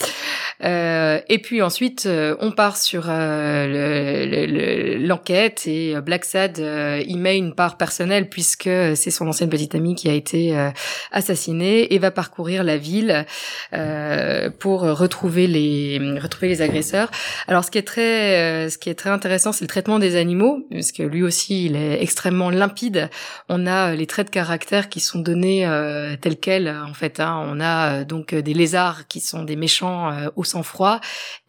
S4: Euh, et puis ensuite, euh, on part sur euh, le- le- le- l'enquête et Black Sad y met une part personnelle puisque c'est son ancienne petite amie qui a été assassinée et va parcourir la ville pour retrouver les retrouver les agresseurs. Alors ce qui est très ce qui est très intéressant, c'est le traitement des animaux parce que lui aussi il est extrêmement limpide. On a les traits de caractère qui sont donnés tels quels en fait. hein. On a donc des lézards qui sont des méchants sang-froid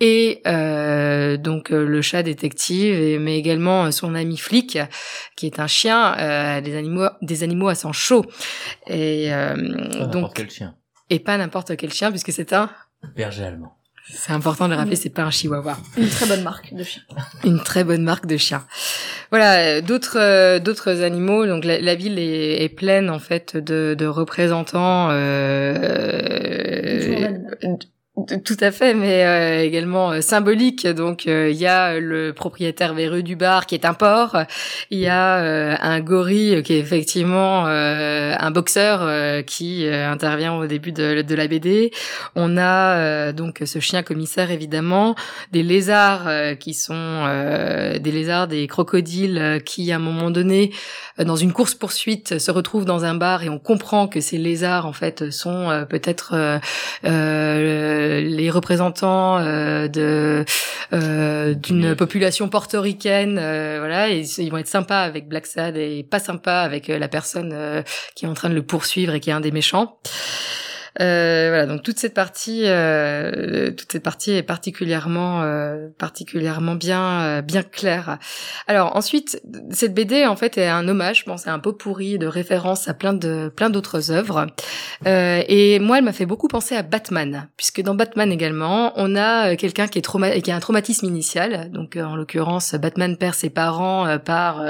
S4: et euh, donc euh, le chat détective, mais également euh, son ami flic qui est un chien, euh, des animaux des animaux à sang chaud et euh,
S2: Pas n'importe
S4: donc
S2: quel chien.
S4: et pas n'importe quel chien puisque c'est un
S2: Berger allemand.
S4: c'est important de le rappeler, c'est pas un chihuahua
S3: Une très bonne marque de chien.
S4: une très bonne marque de chien. Voilà, d'autres euh, d'autres animaux. Donc la, la ville est, est pleine en fait de, de représentants. Euh, euh, tout à fait, mais euh, également euh, symbolique. Donc euh, il y a le propriétaire véreux du bar qui est un porc. Il y a un gorille qui est effectivement un boxeur qui intervient au début de, de la BD. On a donc ce chien commissaire évidemment, des lézards qui sont des lézards, des crocodiles qui à un moment donné, dans une course poursuite, se retrouvent dans un bar et on comprend que ces lézards en fait sont peut-être les représentants euh, de euh, d'une population portoricaine, euh, voilà, et ils vont être sympas avec Black Sad et pas sympas avec la personne euh, qui est en train de le poursuivre et qui est un des méchants. Euh, voilà, donc toute cette partie, euh, toute cette partie est particulièrement, euh, particulièrement bien, euh, bien claire. Alors ensuite, cette BD en fait est un hommage, pense, à un pot pourri de références à plein de, plein d'autres œuvres. Euh, et moi, elle m'a fait beaucoup penser à Batman, puisque dans Batman également, on a euh, quelqu'un qui est trauma qui a un traumatisme initial. Donc en l'occurrence, Batman perd ses parents par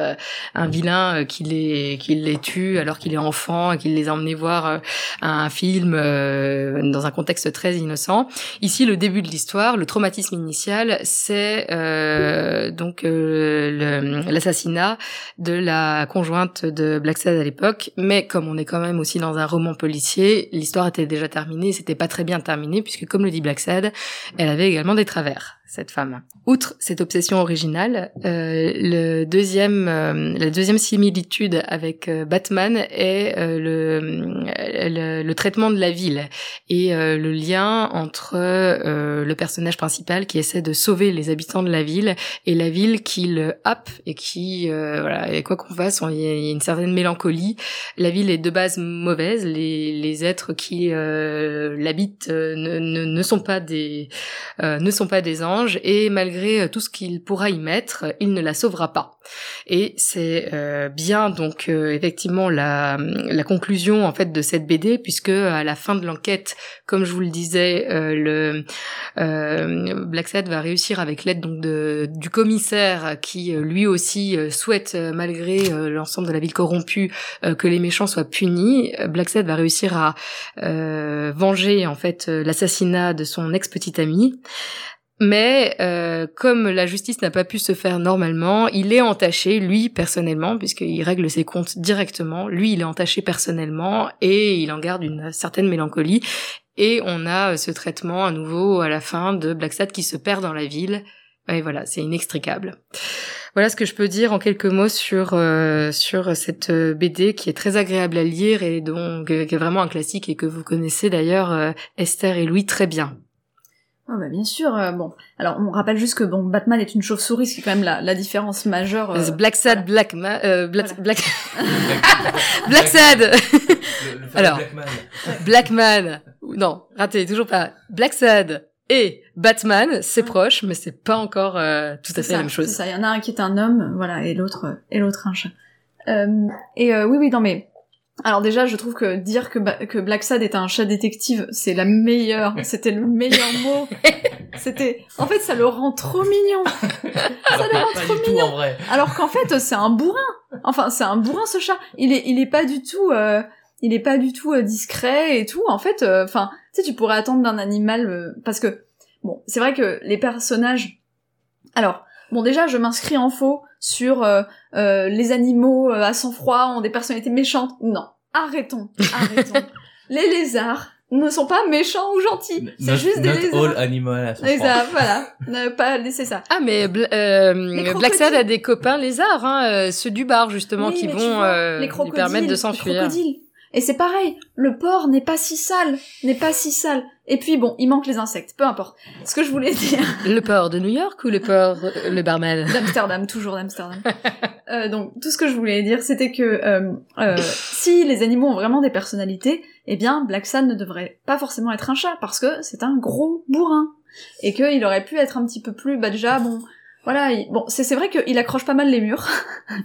S4: un vilain qui les, qui les tue alors qu'il est enfant et qu'il les a emmenés voir un film euh, dans un contexte très innocent. Ici, le début de l'histoire, le traumatisme initial, c'est euh, donc euh, l'assassinat de la conjointe de Black Sad à l'époque. Mais comme on est quand même aussi dans un roman policier, l'histoire était déjà terminée. C'était pas très bien terminé puisque, comme le dit Black Sad, elle avait également des travers cette femme. Outre cette obsession originale, euh, le deuxième, euh, la deuxième similitude avec euh, Batman est euh, le, le, le traitement de la ville et euh, le lien entre euh, le personnage principal qui essaie de sauver les habitants de la ville et la ville qui le happe et qui, euh, voilà, et quoi qu'on fasse, il y, a- une certaine mélancolie. La ville est de base mauvaise, les, les êtres qui euh, l'habitent euh, ne, ne, ne sont pas des euh, ne sont pas des anges et malgré euh, tout ce qu'il pourra y mettre, il ne la sauvera pas. Et c'est euh, bien donc euh, effectivement la, la conclusion en fait de cette BD puisque à la fin de l'enquête, comme je vous le disais, euh, le euh, Black Sad va réussir avec l'aide donc de, du commissaire qui euh, lui aussi souhaite malgré l'ensemble de la ville corrompue que les méchants soient punis. Black Sad va réussir à venger en fait l'assassinat de son ex petite amie. Mais euh, comme la justice n'a pas pu se faire normalement, il est entaché, lui personnellement, puisqu'il règle ses comptes directement, lui il est entaché personnellement et il en garde une certaine mélancolie. Et on a euh, ce traitement à nouveau à la fin de Black Sad qui se perd dans la ville. Et voilà, c'est inextricable. Voilà ce que je peux dire en quelques mots sur euh, sur cette euh, BD qui est très agréable à lire et donc euh, qui est vraiment un classique et que vous connaissez d'ailleurs Esther et Louis très bien.
S3: Oh bah bien sûr. euh, bon, alors on rappelle juste que bon, Batman est une chauve-souris, ce qui est quand même la, la différence majeure. euh,
S4: Black Sad, Black Ma- euh, Black,
S3: Voilà.
S4: Black Black Sad,
S2: Le, le fameux
S4: Alors.
S2: Black Man.
S4: Black Man. Non, raté, toujours pas. Black Sad et Batman, c'est
S3: Ouais.
S4: proche, mais c'est pas encore euh, tout à fait
S3: ça,
S4: la même chose.
S3: C'est ça. Il y en a un qui est un homme, voilà, et l'autre et l'autre un chat. Euh, et euh, oui, oui, non mais. Alors déjà, je trouve que dire que, Ba- que Black Sad est un chat détective, c'est la meilleure, c'était le meilleur mot. C'était, en fait, ça le rend trop mignon.
S2: Alors,
S3: le rend
S2: pas
S3: trop
S2: du tout en vrai.
S3: Alors qu'en fait, c'est un bourrin. Enfin, c'est un bourrin ce chat. Il est, il est pas du tout, euh, il est pas du tout euh, discret et tout. En fait, euh, enfin, tu sais, tu pourrais attendre d'un animal euh, parce que bon, c'est vrai que les personnages. Alors, bon, déjà, je m'inscris en faux sur euh, euh, les animaux euh, à sang-froid ont des personnalités méchantes. Non, arrêtons, arrêtons. les lézards ne sont pas méchants ou gentils. C'est juste des
S2: not
S3: lézards.
S2: all animal
S3: Lézards, voilà. Ne pas laisser ça.
S4: Ah mais Bla- euh,
S3: Les
S4: Black Sad a des copains lézards, hein, euh, ceux du bar justement,
S3: Oui,
S4: qui vont
S3: vois,
S4: euh,
S3: les
S4: lui permettre de
S3: les
S4: s'enfuir.
S3: crocodiles. Et c'est pareil, le porc n'est pas si sale, n'est pas si sale. Et puis bon, il manque les insectes, peu importe. Ce que je voulais dire,
S4: Le port de New York ou le port euh, le barman?
S3: d'Amsterdam, toujours d'Amsterdam. Euh, donc tout ce que je voulais dire, c'était que euh, euh, si les animaux ont vraiment des personnalités, eh bien Black Sad ne devrait pas forcément être un chat parce que c'est un gros bourrin et qu'il aurait pu être un petit peu plus, bah déjà bon, voilà, il- bon c'est c'est vrai qu'il accroche pas mal les murs.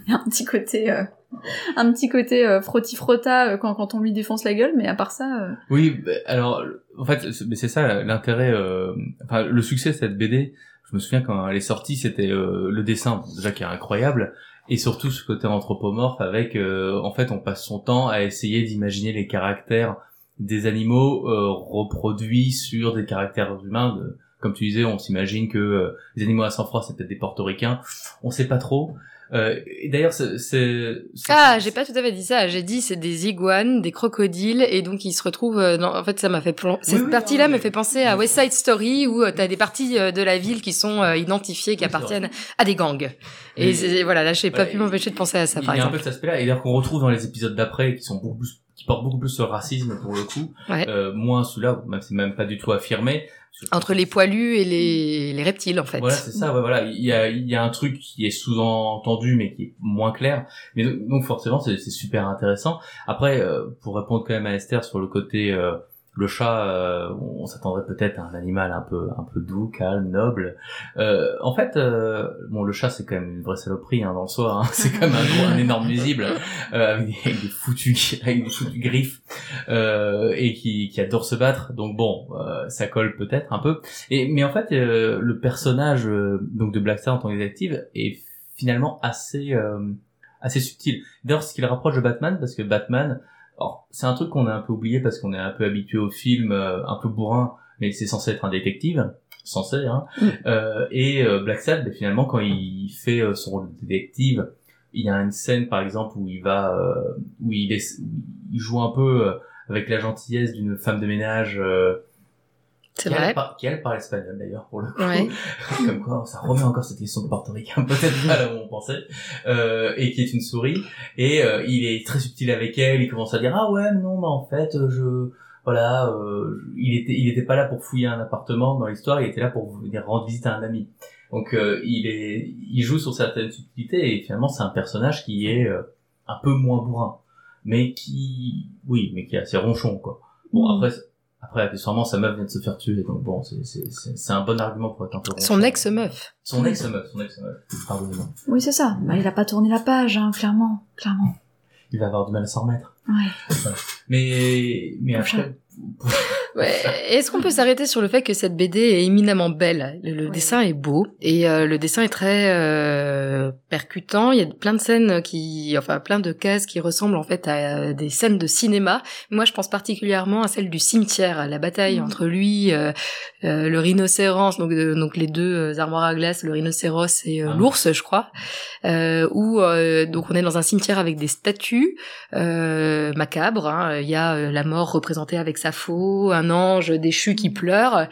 S3: il y a un petit côté, euh, un petit côté euh, frotti frotta euh, quand quand on lui défonce la gueule, mais à part ça, euh,
S2: Oui, bah, alors en fait, c'est- ça l'intérêt, euh, enfin le succès de cette BD. Je me souviens quand elle est sortie, c'était euh, le dessin déjà qui est incroyable, et surtout ce côté anthropomorphe avec, en fait, on passe son temps à essayer d'imaginer les caractères des animaux reproduits sur des caractères humains. Comme tu disais, on s'imagine que les animaux à sang-froid c'est peut-être des portoricains. On sait pas trop. Euh, et d'ailleurs, c'est
S4: Ah, j'ai pas tout à fait dit ça. J'ai dit c'est des iguanes, des crocodiles, et donc ils se retrouvent. euh, dans... En fait, ça m'a fait. Cette
S2: oui,
S4: partie-là me fait penser à West Side Story où euh, t'as des parties euh, de la ville qui sont identifiées, qui appartiennent à des gangs. Et voilà, là, j'ai pas pu m'empêcher de penser à ça,
S2: il
S4: par
S2: y a un peu cet aspect-là, et d'ailleurs qu'on retrouve dans les épisodes d'après, qui sont beaucoup plus, qui portent beaucoup plus sur le racisme pour le coup,
S4: Ouais.
S2: euh, moins celui-là, même c'est même pas du tout affirmé.
S4: Entre les poilus et les, les reptiles, en fait.
S2: Voilà, c'est ça, ouais, voilà. Il y a, il y a un truc qui est sous-entendu, mais qui est moins clair. Mais donc, forcément, c'est c'est super intéressant. Après, euh, pour répondre quand même à Esther sur le côté, euh, le chat, euh, on s'attendrait peut-être à un animal un peu, un peu doux, calme, noble. Euh, en fait, euh, bon, le chat, c'est quand même une vraie saloperie hein, dans le soi. Hein. C'est quand même un, gros, un énorme nuisible euh, avec, des, avec des foutus, avec des foutus griffes euh, et qui, qui adore se battre. Donc bon, euh, ça colle peut-être un peu. Et mais en fait, le personnage donc de Blackstar en tant que détective est finalement assez assez subtil. D'ailleurs, ce qui le rapproche de Batman, parce que Batman, alors c'est un truc qu'on a un peu oublié parce qu'on est un peu habitué au film euh, un peu bourrin, mais c'est censé être un détective, censé. Hein.
S3: Mm.
S2: Euh, et euh, Black Sad, ben, finalement, quand il fait euh, son rôle de détective, il y a une scène par exemple où il va, euh, où il, est, où il joue un peu avec la gentillesse d'une femme de ménage.
S4: C'est
S2: qui,
S4: vrai.
S2: Par- qui elle parle espagnol d'ailleurs pour le coup.
S4: Ouais.
S2: Comme quoi, ça remet encore cette question de portoricain, peut-être pas là où on pensait. Euh, et qui est une souris. Et euh, il est très subtil avec elle. Il commence à dire ah ouais non mais en fait euh, je voilà euh, il était il était pas là pour fouiller un appartement dans l'histoire. Il était là pour venir rendre visite à un ami. Donc euh, il est il joue sur certaines subtilités et finalement c'est un personnage qui est euh, un peu moins bourrin, mais qui oui mais qui est assez ronchon quoi. Bon
S3: Mm.
S2: après après, accessoirement, sa meuf vient de se faire tuer, donc bon, c'est, c'est, c'est, c'est un bon argument pour être un peu
S4: Son ex-meuf.
S2: Son ex-meuf, son ex-meuf. Pardonnez-moi.
S3: oui c'est ça. Bah il a pas tourné la page, hein, clairement, clairement.
S2: Il va avoir du mal à s'en remettre.
S3: Ouais.
S2: Mais, mais après,
S4: Ouais. Est-ce qu'on peut s'arrêter sur le fait que cette BD est éminemment belle? Le, dessin est beau et euh, le dessin est très euh, percutant. Il y a plein de scènes qui, enfin plein de cases qui ressemblent en fait à des scènes de cinéma. Moi, je pense particulièrement à celle du cimetière, à la bataille
S3: Mhm.
S4: entre lui, euh, euh, le rhinocéros, donc euh, donc les deux euh, armoires à glace, le rhinocéros et
S2: Ah.
S4: l'ours, je crois. Euh, où euh, donc on est dans un cimetière avec des statues euh, macabres. hein. Il y a la mort représentée avec sa faux, un ange déchu qui pleure,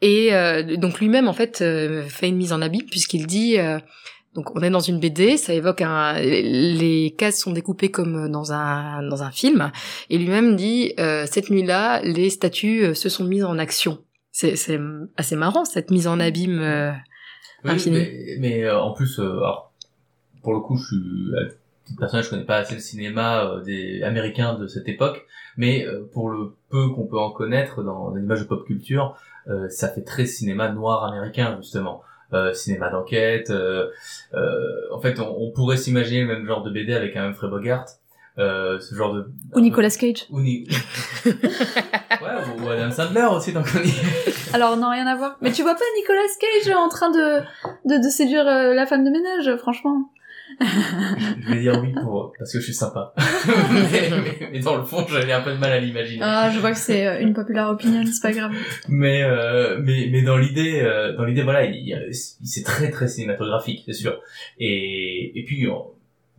S4: et euh, donc lui-même en fait euh, fait une mise en abîme puisqu'il dit euh, Donc on est dans une BD, ça évoque un les cases sont découpées comme dans un dans un film et lui-même dit cette nuit-là les statues se sont mises en action. C'est c'est assez marrant cette mise en abîme euh,
S2: Oui,
S4: Infini.
S2: mais, mais, en plus, alors, pour le coup, je suis personnel, je connais pas assez le cinéma euh, des américains de cette époque, mais euh, pour le peu qu'on peut en connaître dans les images de pop culture, euh, ça fait très cinéma noir américain justement. Euh, cinéma d'enquête. euh, euh, en fait, on, on pourrait s'imaginer le même genre de BD avec un Humphrey Bogart. Euh, ce genre de
S3: Ou Nicolas Cage.
S2: ou, Ni- ouais, ou Adam Sandler aussi donc on y-
S3: Alors non, rien à voir. Mais tu vois pas Nicolas Cage en train de, de, de séduire la femme de ménage, franchement.
S2: Je vais dire oui pour parce que je suis sympa. mais, mais- mais dans le fond, j'avais un peu de mal à l'imaginer.
S3: Ah, je vois que c'est euh, une populaire opinion, c'est pas grave.
S2: Mais euh, mais mais dans l'idée, euh, dans l'idée, voilà, il, y a- c'est très très cinématographique, c'est sûr. Et et puis on-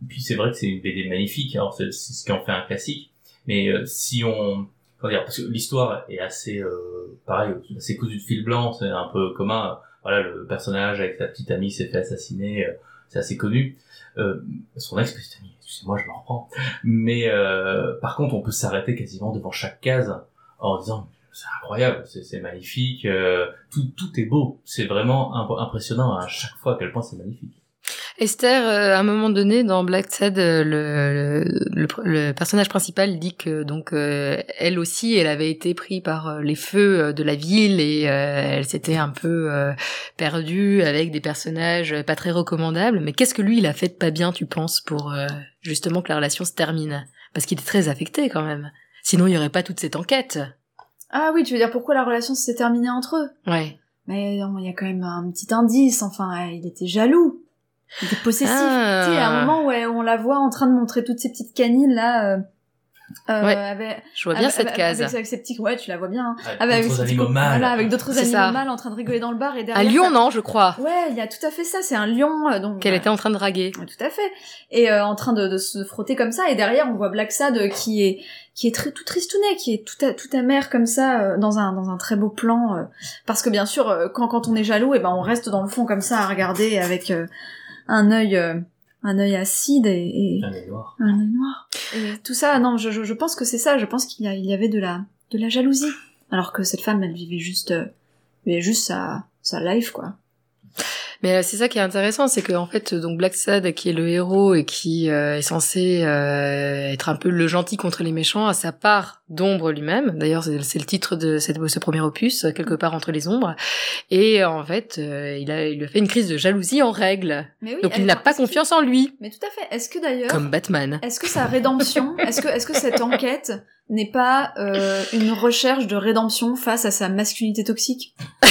S2: puis c'est vrai que c'est une BD magnifique. Alors c'est c'est ce qui en fait un classique. Mais euh, si on comment dire, parce que l'histoire est assez euh, pareil, assez cousue de fil blanc, c'est un peu commun. Voilà, le personnage avec sa petite amie s'est fait assassiner, euh, c'est assez connu. Euh, son ex amie, excusez-moi, je me reprends. Mais euh, par contre, on peut s'arrêter quasiment devant chaque case en disant c'est incroyable, c'est magnifique, euh, tout tout est beau, c'est vraiment imp- impressionnant à chaque fois à quel point c'est magnifique.
S4: Esther, euh, à un moment donné, dans Black Sad, euh, le, le, le personnage principal dit que donc euh, elle aussi, elle avait été prise par euh, les feux euh, de la ville et euh, elle s'était un peu euh, perdue avec des personnages pas très recommandables. Mais qu'est-ce que lui, il a fait de pas bien, tu penses, pour euh, justement que la relation se termine? Parce qu'il est très affecté quand même. Sinon, il y aurait pas toute cette enquête.
S3: Ah oui, tu veux dire pourquoi la relation s'est terminée entre eux?
S4: Ouais.
S3: Mais il y a quand même un petit indice, enfin, il était jaloux. Il était possessif.
S4: Ah.
S3: Tu sais, à un moment où elle- on la voit en train de montrer toutes ces petites canines là. Euh, euh,
S4: Ouais,
S3: avec,
S4: Je vois bien
S3: avec-
S4: cette
S3: avec-
S4: case.
S3: Avec, ses petits, ouais, tu la vois bien. hein.
S2: Avec
S3: bah, avec
S2: d'autres
S3: petits
S2: animaux mâles.
S3: Voilà, avec d'autres
S4: C'est
S3: animaux
S4: ça.
S3: mâles en train de rigoler dans le bar et
S4: Un
S3: derrière.
S4: lion,
S3: ça-
S4: non, je crois,
S3: Ouais, il y a tout à fait ça. C'est un lion, euh, donc.
S4: qu'elle
S3: euh,
S4: était en train de draguer.
S3: Ouais, Tout à fait. Et euh, en train de, de se frotter comme ça. Et derrière, on voit Black Sad qui est qui est très tout tristounet, qui est tout, a- tout amer comme ça euh, dans un dans un très beau plan. euh, parce que bien sûr, euh, quand quand on est jaloux, et ben on reste dans le fond comme ça à regarder avec euh, un œil euh, un œil acide et, et
S2: Un œil noir.
S3: un œil noir. Et tout ça, non, je, je, je pense que c'est ça. Je pense qu'il y, a- il y avait de la de la jalousie, alors que cette femme, elle vivait juste euh, vivait juste sa sa life quoi.
S4: Mais euh, c'est ça qui est intéressant, c'est que en fait, donc Black Sad, qui est le héros et qui euh, est censé euh, être un peu le gentil contre les méchants, a sa part d'ombre lui-même. D'ailleurs, c'est le titre de cette- ce premier opus, quelque part entre les ombres. Et euh, en fait, euh, il a, il fait une crise de jalousie en règle.
S3: Mais oui.
S4: donc il n'a pas confiance en lui,
S3: Mais tout à fait. Est-ce que d'ailleurs
S4: comme Batman.
S3: Est-ce que sa rédemption, est-ce que, est-ce que cette enquête n'est pas euh, une recherche de rédemption face à sa masculinité toxique?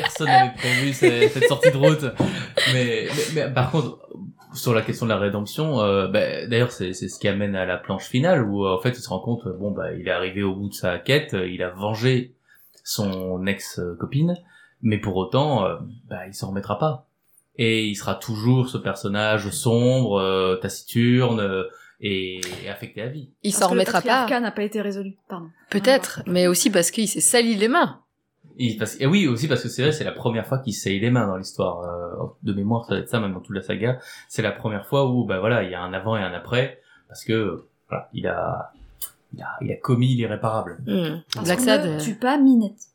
S2: Personne n'avait prévu cette, cette sortie de route. Mais, mais, mais par contre, sur la question de la rédemption, euh, bah, d'ailleurs c'est c'est ce qui amène à la planche finale où euh, en fait il se rend compte, euh, bon bah il est arrivé au bout de sa quête, euh, il a vengé son ex copine, mais pour autant, euh, bah il s'en remettra pas. Et il sera toujours ce personnage sombre, euh, taciturne et, et affecté à vie.
S4: Il
S3: Parce
S4: s'en
S3: que le
S4: remettra pas,
S3: patriarcat n'a pas été résolu. Pardon.
S4: peut-être, mais aussi parce qu'il s'est sali les mains.
S2: Et, parce, et oui, aussi parce que c'est vrai, c'est la première fois qu'il saille les mains dans l'histoire. Euh, de mémoire, ça va être ça, même dans toute la saga. C'est la première fois où, bah voilà, il y a un avant et un après, parce que, voilà, il a, il a, il a commis l'irréparable.
S3: Parce
S4: Black Sad.
S3: ne tue pas Minette.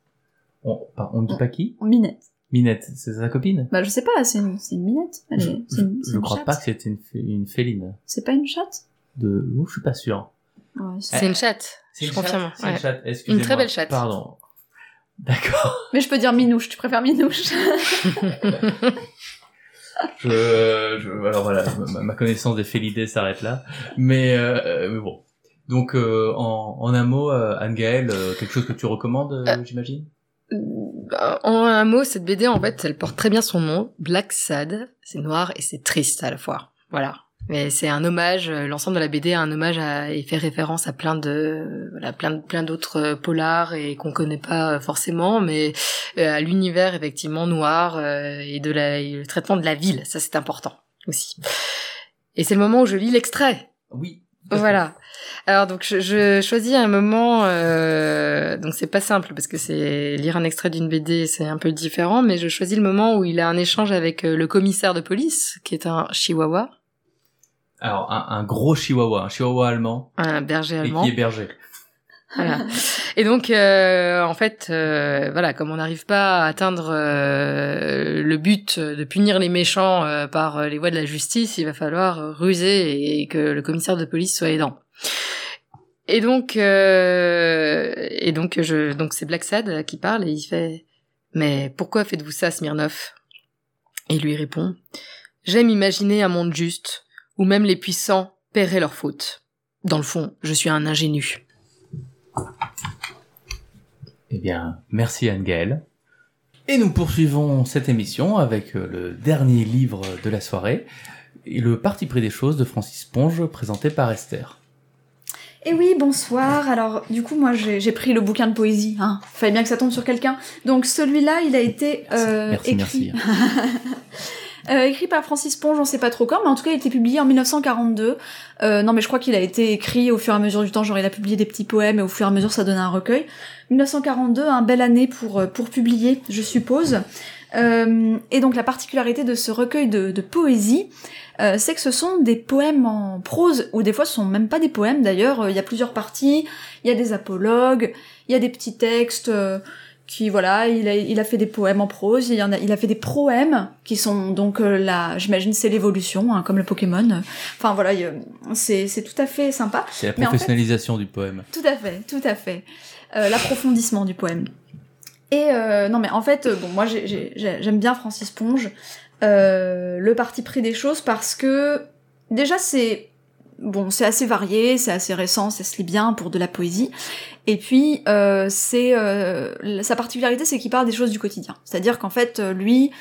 S2: On, ne dit pas qui?
S3: Minette.
S2: Minette, c'est sa copine?
S3: Bah je sais pas, c'est une, c'est une Minette. Elle
S2: Je,
S3: est- une,
S2: je-
S3: c'est
S2: je
S3: une
S2: crois
S3: chatte.
S2: pas que c'était une, fé- une féline.
S3: C'est pas une chatte?
S2: De, je suis pas sûr.
S3: Ouais, c'est-
S4: C'est une chatte.
S2: C'est
S4: Je
S2: une
S4: confirme.
S2: chatte, c'est
S4: ouais.
S2: une chatte. Excusez-moi.
S4: très belle chatte.
S2: Pardon. D'accord.
S3: Mais je peux dire Minouche, tu préfères Minouche?
S2: Je, je, alors voilà, ma, ma connaissance des félidés s'arrête là. Mais, euh, mais bon. Donc, euh, en, en un mot, euh, Anne-Gaëlle, euh, quelque chose que tu recommandes, euh, j'imagine?
S4: En un mot, cette BD, en fait, elle porte très bien son nom. Black Sad. C'est noir et c'est triste à la fois. Voilà. Mais c'est un hommage, euh, l'ensemble de la BD a un hommage à, et fait référence à plein de, voilà, plein, plein d'autres euh, polars et qu'on connaît pas euh, forcément, mais à l'univers effectivement noir et de la, et le traitement de la ville. Ça, c'est important aussi. Et c'est le moment où je lis l'extrait.
S2: Oui,
S4: Voilà. Alors donc je, je choisis un moment, euh, donc c'est pas simple parce que c'est lire un extrait d'une BD, c'est un peu différent, mais je choisis le moment où il a un échange avec le commissaire de police, qui est un chihuahua,
S2: Alors, un, un gros chihuahua, un chihuahua allemand,
S4: un berger
S2: et
S4: allemand.
S2: qui est berger.
S4: Voilà. Et donc, euh, en fait, euh, voilà, comme on n'arrive pas à atteindre euh, le but de punir les méchants euh, par euh, les voies de la justice, il va falloir ruser et que le commissaire de police soit aidant. Et donc, euh, et donc, je, donc c'est Black Sad qui parle et il fait, mais pourquoi faites-vous ça, Smirnov Et il lui répond, j'aime imaginer un monde juste où même les puissants paieraient leurs fautes. Dans le fond, je suis un ingénu.
S2: Eh bien, merci Anne-Gaëlle. Et nous poursuivons cette émission avec euh, le dernier livre de la soirée, et le parti pris des choses de Francis Ponge, présenté par Esther.
S3: Et oui, bonsoir. Alors, du coup, moi, j'ai pris le bouquin de poésie. Hein. Fallait bien que ça tombe sur quelqu'un. Donc, celui-là, il a été euh,
S2: merci,
S3: écrit.
S2: merci.
S3: Euh, écrit par Francis Ponge, on sait pas trop quand, mais en tout cas, il a été publié en 1942. Euh, non, mais je crois qu'il a été écrit au fur et à mesure du temps. Genre, il a publié des petits poèmes et au fur et à mesure, ça donnait un recueil. 1942, un belle année pour euh, pour publier, je suppose. Euh, et donc, la particularité de ce recueil de, de poésie, euh, c'est que ce sont des poèmes en prose, ou des fois, ce sont même pas des poèmes. D'ailleurs, euh, il y a plusieurs parties. Il y a des apologues, il y a des petits textes. Qui voilà, il a, il a fait des poèmes en prose, il, y en a, il a fait des proèmes qui sont donc euh, la, j'imagine c'est l'évolution, hein, comme le Pokémon. Enfin voilà, c'est c'est tout à fait sympa.
S2: C'est la
S3: Mais en fait-
S2: professionnalisation du poème.
S3: Tout à fait, tout à fait. Euh, L'approfondissement du poème. Et euh, non mais en fait, bon moi j'ai- j'ai- j'ai- j'aime bien Francis Ponge, euh, le parti pris des choses parce que déjà c'est bon c'est assez varié, c'est assez récent, ça se lit bien pour de la poésie. Et puis euh, c'est euh, sa particularité c'est qu'il parle des choses du quotidien. C'est-à-dire qu'en fait euh, lui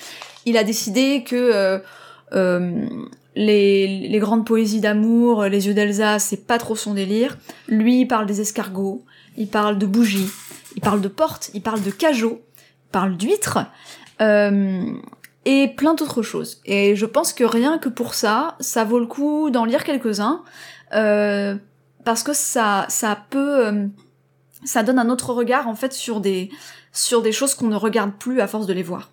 S3: il a décidé que euh, euh, les, les grandes poésies d'amour, les yeux d'Elsa, c'est pas trop son délire. Lui, il parle des escargots, il parle de bougies, il parle de portes, il parle de cajots, il parle d'huîtres, euh, et plein d'autres choses. Et je pense que rien que pour ça, ça vaut le coup d'en lire quelques-uns, euh, parce que ça, ça peut, euh, ça donne un autre regard en fait sur des, sur des choses qu'on ne regarde plus à force de les voir.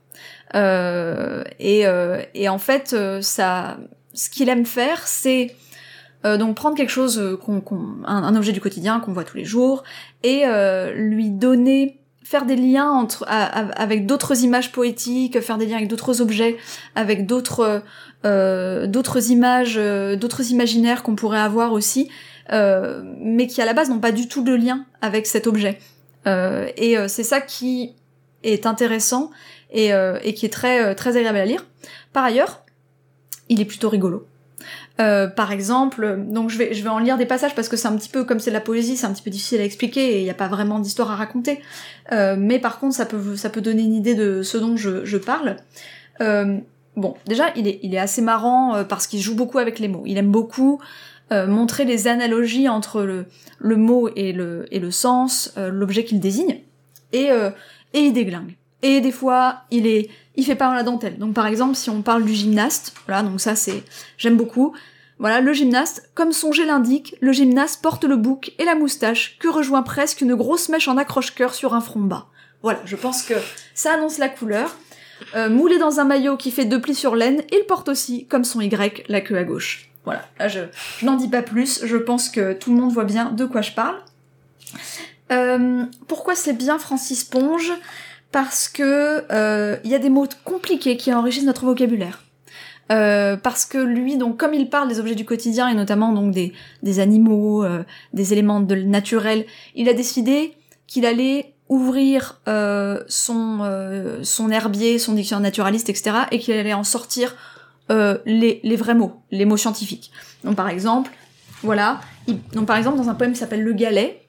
S3: Euh, et, euh, et en fait, euh, ça, ce qu'il aime faire, c'est donc prendre quelque chose, qu'on, un, objet du quotidien qu'on voit tous les jours, et lui donner, faire des liens entre, avec d'autres images poétiques, faire des liens avec d'autres objets, avec d'autres, d'autres images, d'autres imaginaires qu'on pourrait avoir aussi, mais qui à la base n'ont pas du tout de lien avec cet objet. Euh, et euh, c'est ça qui est intéressant et, euh, et qui est très euh, très agréable à lire. Par ailleurs, il est plutôt rigolo. Euh, par exemple, donc je vais je vais en lire des passages parce que c'est un petit peu comme c'est de la poésie, c'est un petit peu difficile à expliquer et il n'y a pas vraiment d'histoire à raconter. Euh, mais par contre, ça peut ça peut donner une idée de ce dont je, je parle. Euh, bon, déjà, il est il est assez marrant euh, parce qu'il joue beaucoup avec les mots. Il aime beaucoup euh, montrer les analogies entre le le mot et le et le sens, euh, l'objet qu'il désigne, et euh, et il déglingue. Et des fois, il est, il fait pas la dentelle. Donc par exemple, si on parle du gymnaste, voilà, donc ça c'est, j'aime beaucoup. Voilà, le gymnaste, comme son jet l'indique, le gymnaste porte le bouc et la moustache que rejoint presque une grosse mèche en accroche-cœur sur un front bas. Voilà, je pense que ça annonce la couleur. Euh, moulé dans un maillot qui fait deux plis sur laine, il porte aussi, comme son Y, la queue à gauche. Voilà, là je, n'en dis pas plus, je pense que tout le monde voit bien de quoi je parle. Euh, pourquoi c'est bien Francis Ponge? Parce que euh, il y a des mots compliqués qui enrichissent notre vocabulaire. Euh, parce que lui, donc, comme il parle des objets du quotidien et notamment donc des, animaux, des éléments de naturel, il a décidé qu'il allait ouvrir son son herbier, son dictionnaire naturaliste, etc., et qu'il allait en sortir euh, les, vrais mots, les mots scientifiques. Donc par exemple, voilà, il- donc par exemple dans un poème qui s'appelle Le Galet,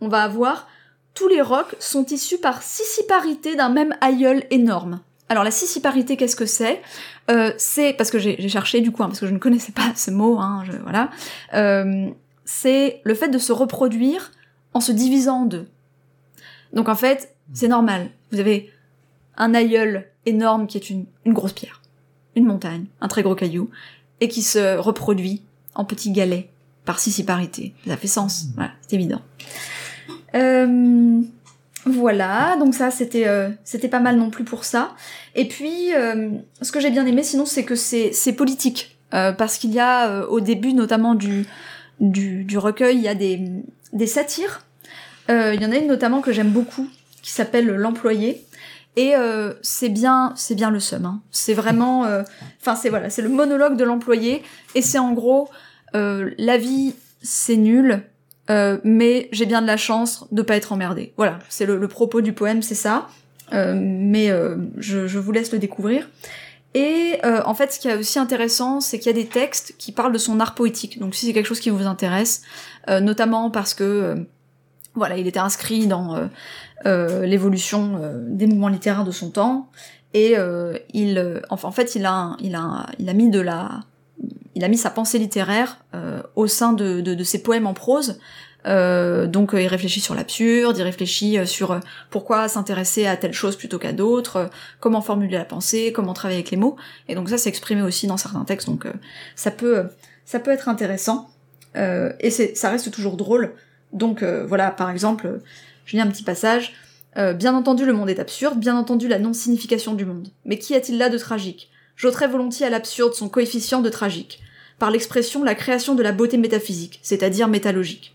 S3: on va avoir tous les rocs sont issus par scissiparité d'un même aïeul énorme. Alors la scissiparité, qu'est-ce que c'est? Euh, C'est parce que j'ai cherché du coup, hein, parce que je ne connaissais pas ce mot, hein, voilà. Euh, c'est le fait de se reproduire en se divisant en deux. Donc en fait, c'est normal. Vous avez un aïeul énorme qui est une grosse pierre, une montagne, un très gros caillou, et qui se reproduit en petits galets participarité. Ça fait sens, voilà, c'est évident. Euh, voilà, donc ça c'était euh, c'était pas mal non plus pour ça. Et puis euh, ce que j'ai bien aimé sinon c'est que c'est c'est politique parce qu'il y a au début notamment du du, du recueil il y a des des satires. Il y en a une notamment que j'aime beaucoup qui s'appelle l'employé et euh, c'est bien c'est bien le seum. Hein. C'est vraiment euh, enfin c'est voilà c'est le monologue de l'employé et c'est en gros euh, la vie c'est nul mais j'ai bien de la chance de pas être emmerdé. Voilà, c'est le, propos du poème, c'est ça. Mais je, je vous laisse le découvrir. Et en fait, ce qui est aussi intéressant, c'est qu'il y a des textes qui parlent de son art poétique. Donc si c'est quelque chose qui vous intéresse, notamment parce que voilà, il était inscrit dans l'évolution euh, des mouvements littéraires de son temps, et euh, il, euh, en fait, il a, il a, il a mis de la, il a mis sa pensée littéraire euh, au sein de, de, ses poèmes en prose. Euh, donc euh, il réfléchit sur l'absurde, il réfléchit euh, sur euh, pourquoi s'intéresser à telle chose plutôt qu'à d'autres, euh, comment formuler la pensée, comment travailler avec les mots. Et donc ça c'est exprimé aussi dans certains textes, donc euh, ça peut euh, ça peut être intéressant. Euh, et ça reste toujours drôle. Donc euh, voilà, par exemple, euh, je lis un petit passage. Euh, bien entendu, le monde est absurde, bien entendu, la non-signification du monde. Mais qu'y a-t-il là de tragique? J'ôterais volontiers à l'absurde son coefficient de tragique, par l'expression la création de la beauté métaphysique, c'est-à-dire métalogique.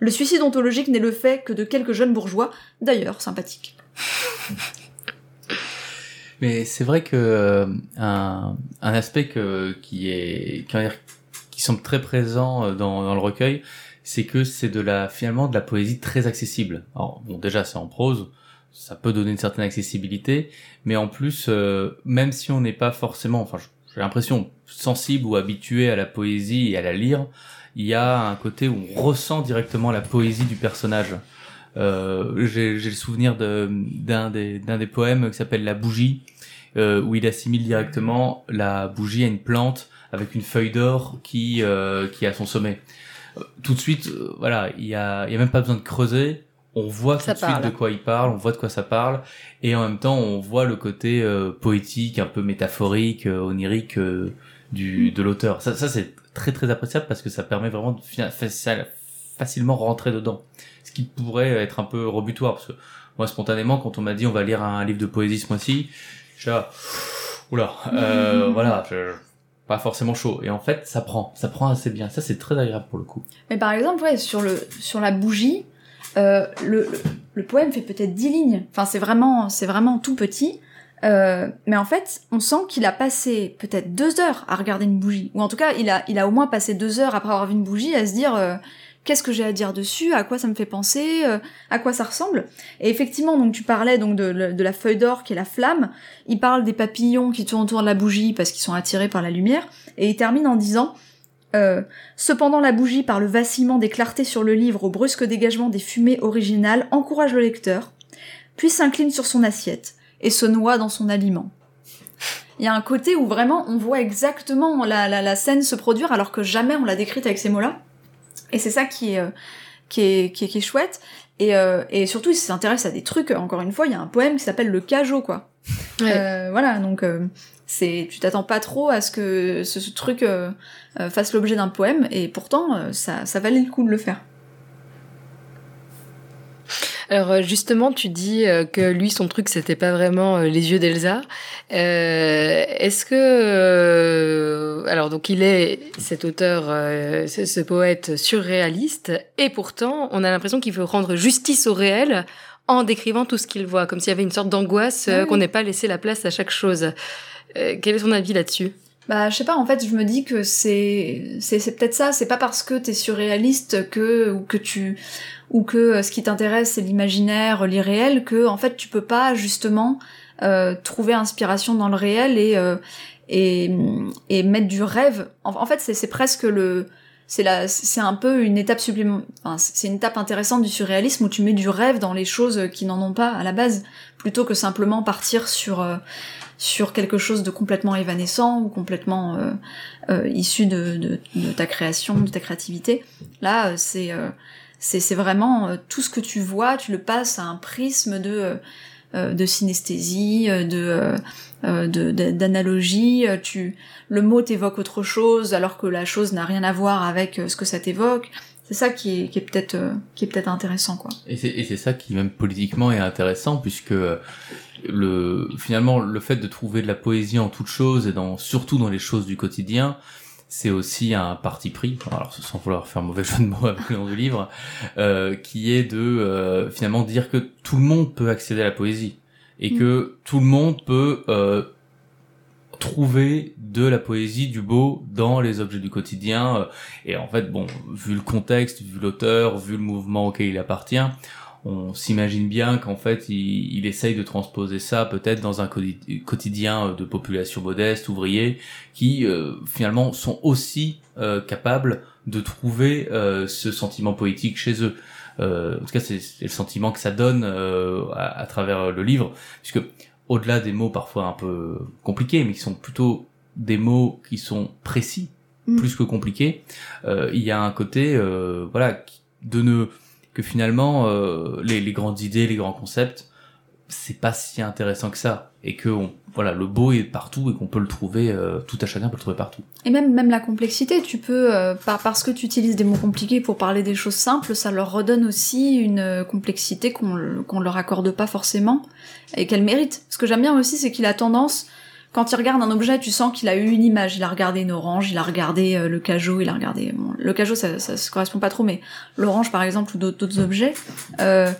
S3: Le suicide ontologique n'est le fait que de quelques jeunes bourgeois, d'ailleurs sympathiques.
S2: Mais c'est vrai que euh, aspect qui est qui semble très présent euh, dans le recueil, c'est que c'est de la finalement de la poésie très accessible. Alors bon, déjà c'est en prose, ça peut donner une certaine accessibilité, mais en plus, euh, même si on n'est pas forcément, enfin j'ai l'impression sensible ou habitué à la poésie et à la lire, il y a un côté où on ressent directement la poésie du personnage. Euh, j'ai le souvenir de- d'un des, d'un des poèmes qui s'appelle La bougie, euh, où il assimile directement la bougie à une plante avec une feuille d'or qui, euh, qui est son sommet. Tout de suite, euh, voilà, il y a, il y a même pas besoin de creuser. On voit tout
S4: Ça
S2: de suite de quoi il parle, on voit de quoi ça parle, et en même temps, on voit le côté euh, poétique, un peu métaphorique, euh, onirique euh, du de l'auteur. Ça, ça c'est très très appréciable parce que ça permet vraiment de facilement rentrer dedans. Ce qui pourrait être un peu rebutoire parce que moi spontanément quand on m'a dit on va lire un livre de poésie ce mois-ci, je suis là, oula, euh, voilà, je, pas forcément chaud. Et en fait, ça prend, ça prend assez bien. Ça c'est très agréable pour le coup.
S3: Mais par exemple, ouais, sur, le, sur la bougie, euh, le, le, poème fait peut-être 10 lignes. Enfin, c'est vraiment, c'est vraiment tout petit. Euh, mais en fait, on sent qu'il a passé peut-être deux heures à regarder une bougie. Ou en tout cas, il a, il a au moins passé deux heures après avoir vu une bougie à se dire euh, qu'est-ce que j'ai à dire dessus, à quoi ça me fait penser, euh, à quoi ça ressemble. Et effectivement, donc tu parlais donc de, la feuille d'or qui est la flamme. Il parle des papillons qui tournent autour de la bougie parce qu'ils sont attirés par la lumière. Et il termine en disant euh, Cependant, la bougie, par le vacillement des clartés sur le livre au brusque dégagement des fumées originales, encourage le lecteur, puis s'incline sur son assiette et se noie dans son aliment. Il y a un côté où vraiment on voit exactement la, la scène se produire alors que jamais on l'a décrite avec ces mots-là. Et c'est ça qui est, euh, qui est, qui est, qui est chouette. Et, euh, et surtout, il s'intéresse à des trucs. Encore une fois, il y a un poème qui s'appelle Le Cajot, quoi.
S4: Ouais.
S3: Euh, voilà, donc euh, c'est, tu t'attends pas trop à ce que ce, ce truc fasse l'objet d'un poème, et pourtant, ça, ça valait le coup de le faire.
S4: Alors euh, justement, tu dis euh, que lui, son truc, c'était pas vraiment euh, les yeux d'Elsa. Euh, Est-ce que, euh, alors donc il est cet auteur, ce, ce poète surréaliste, et pourtant, on a l'impression qu'il veut rendre justice au réel en décrivant tout ce qu'il voit, comme s'il y avait une sorte d'angoisse
S3: Ah oui.
S4: qu'on n'ait pas laissé la place à chaque chose. Quel est ton avis là-dessus?
S3: Bah, je sais pas, en fait, je me dis que c'est, c'est, c'est peut-être ça, c'est pas parce que t'es surréaliste que, ou que tu, ou que euh, ce qui t'intéresse c'est l'imaginaire, l'irréel, que, en fait, tu peux pas, justement, euh, trouver inspiration dans le réel et, euh, et, et mettre du rêve. En, en fait, c'est, c'est presque le, c'est c'est un peu une étape supplémentaire, enfin, c'est une étape intéressante du surréalisme où tu mets du rêve dans les choses qui n'en ont pas à la base, plutôt que simplement partir sur, euh, sur quelque chose de complètement évanescent ou complètement euh, euh, issu de, de, de ta création, de ta créativité. Là, euh, c'est c'est vraiment tout ce que tu vois, tu le passes à un prisme de de synesthésie, euh, de euh, euh, de- d'analogie. euh, Tu le mot t'évoque autre chose alors que la chose n'a rien à voir avec euh, ce que ça t'évoque. C'est ça qui est, qui est peut-être euh, qui est peut-être intéressant quoi.
S2: Et c'est, ça qui même politiquement est intéressant puisque euh, le finalement le fait de trouver de la poésie en toute chose et dans surtout dans les choses du quotidien, c'est aussi un parti pris. Alors sans vouloir faire mauvais jeu de mots avec le nom du livre, euh, qui est de euh, finalement dire que tout le monde peut accéder à la poésie et
S3: Mm.
S2: que tout le monde peut euh, trouver de la poésie, du beau dans les objets du quotidien. Et en fait, bon, vu le contexte, vu l'auteur, vu le mouvement auquel il appartient, on s'imagine bien qu'en fait, il, il essaye de transposer ça peut-être dans un quoti- quotidien euh, de population modeste, ouvrier, qui euh, finalement sont aussi euh, capables de trouver euh, ce sentiment poétique chez eux. Euh, en tout cas, c'est le sentiment que ça donne euh, à, à travers le livre, puisque au-delà des mots parfois un peu compliqués, mais qui sont plutôt des mots qui sont précis,
S3: Mm.
S2: plus que compliqués, euh, il y a un côté, euh, voilà, de ne que finalement euh, les, grandes idées, les grands concepts, c'est pas si intéressant que ça, et que voilà, le beau est partout et qu'on peut le trouver, euh, tout à chacun peut le trouver partout.
S3: Et même même la complexité, tu peux euh, par- parce que tu utilises des mots compliqués pour parler des choses simples, ça leur redonne aussi une complexité qu'on qu'on leur accorde pas forcément et qu'elle mérite. Ce que j'aime bien aussi, c'est qu'il a tendance quand il regarde un objet, tu sens qu'il a eu une image. Il a regardé une orange, il a regardé euh, le cajot, il a regardé bon, le cajot, ça, ça correspond pas trop, mais l'orange par exemple ou d'autres d'autres objets. Euh,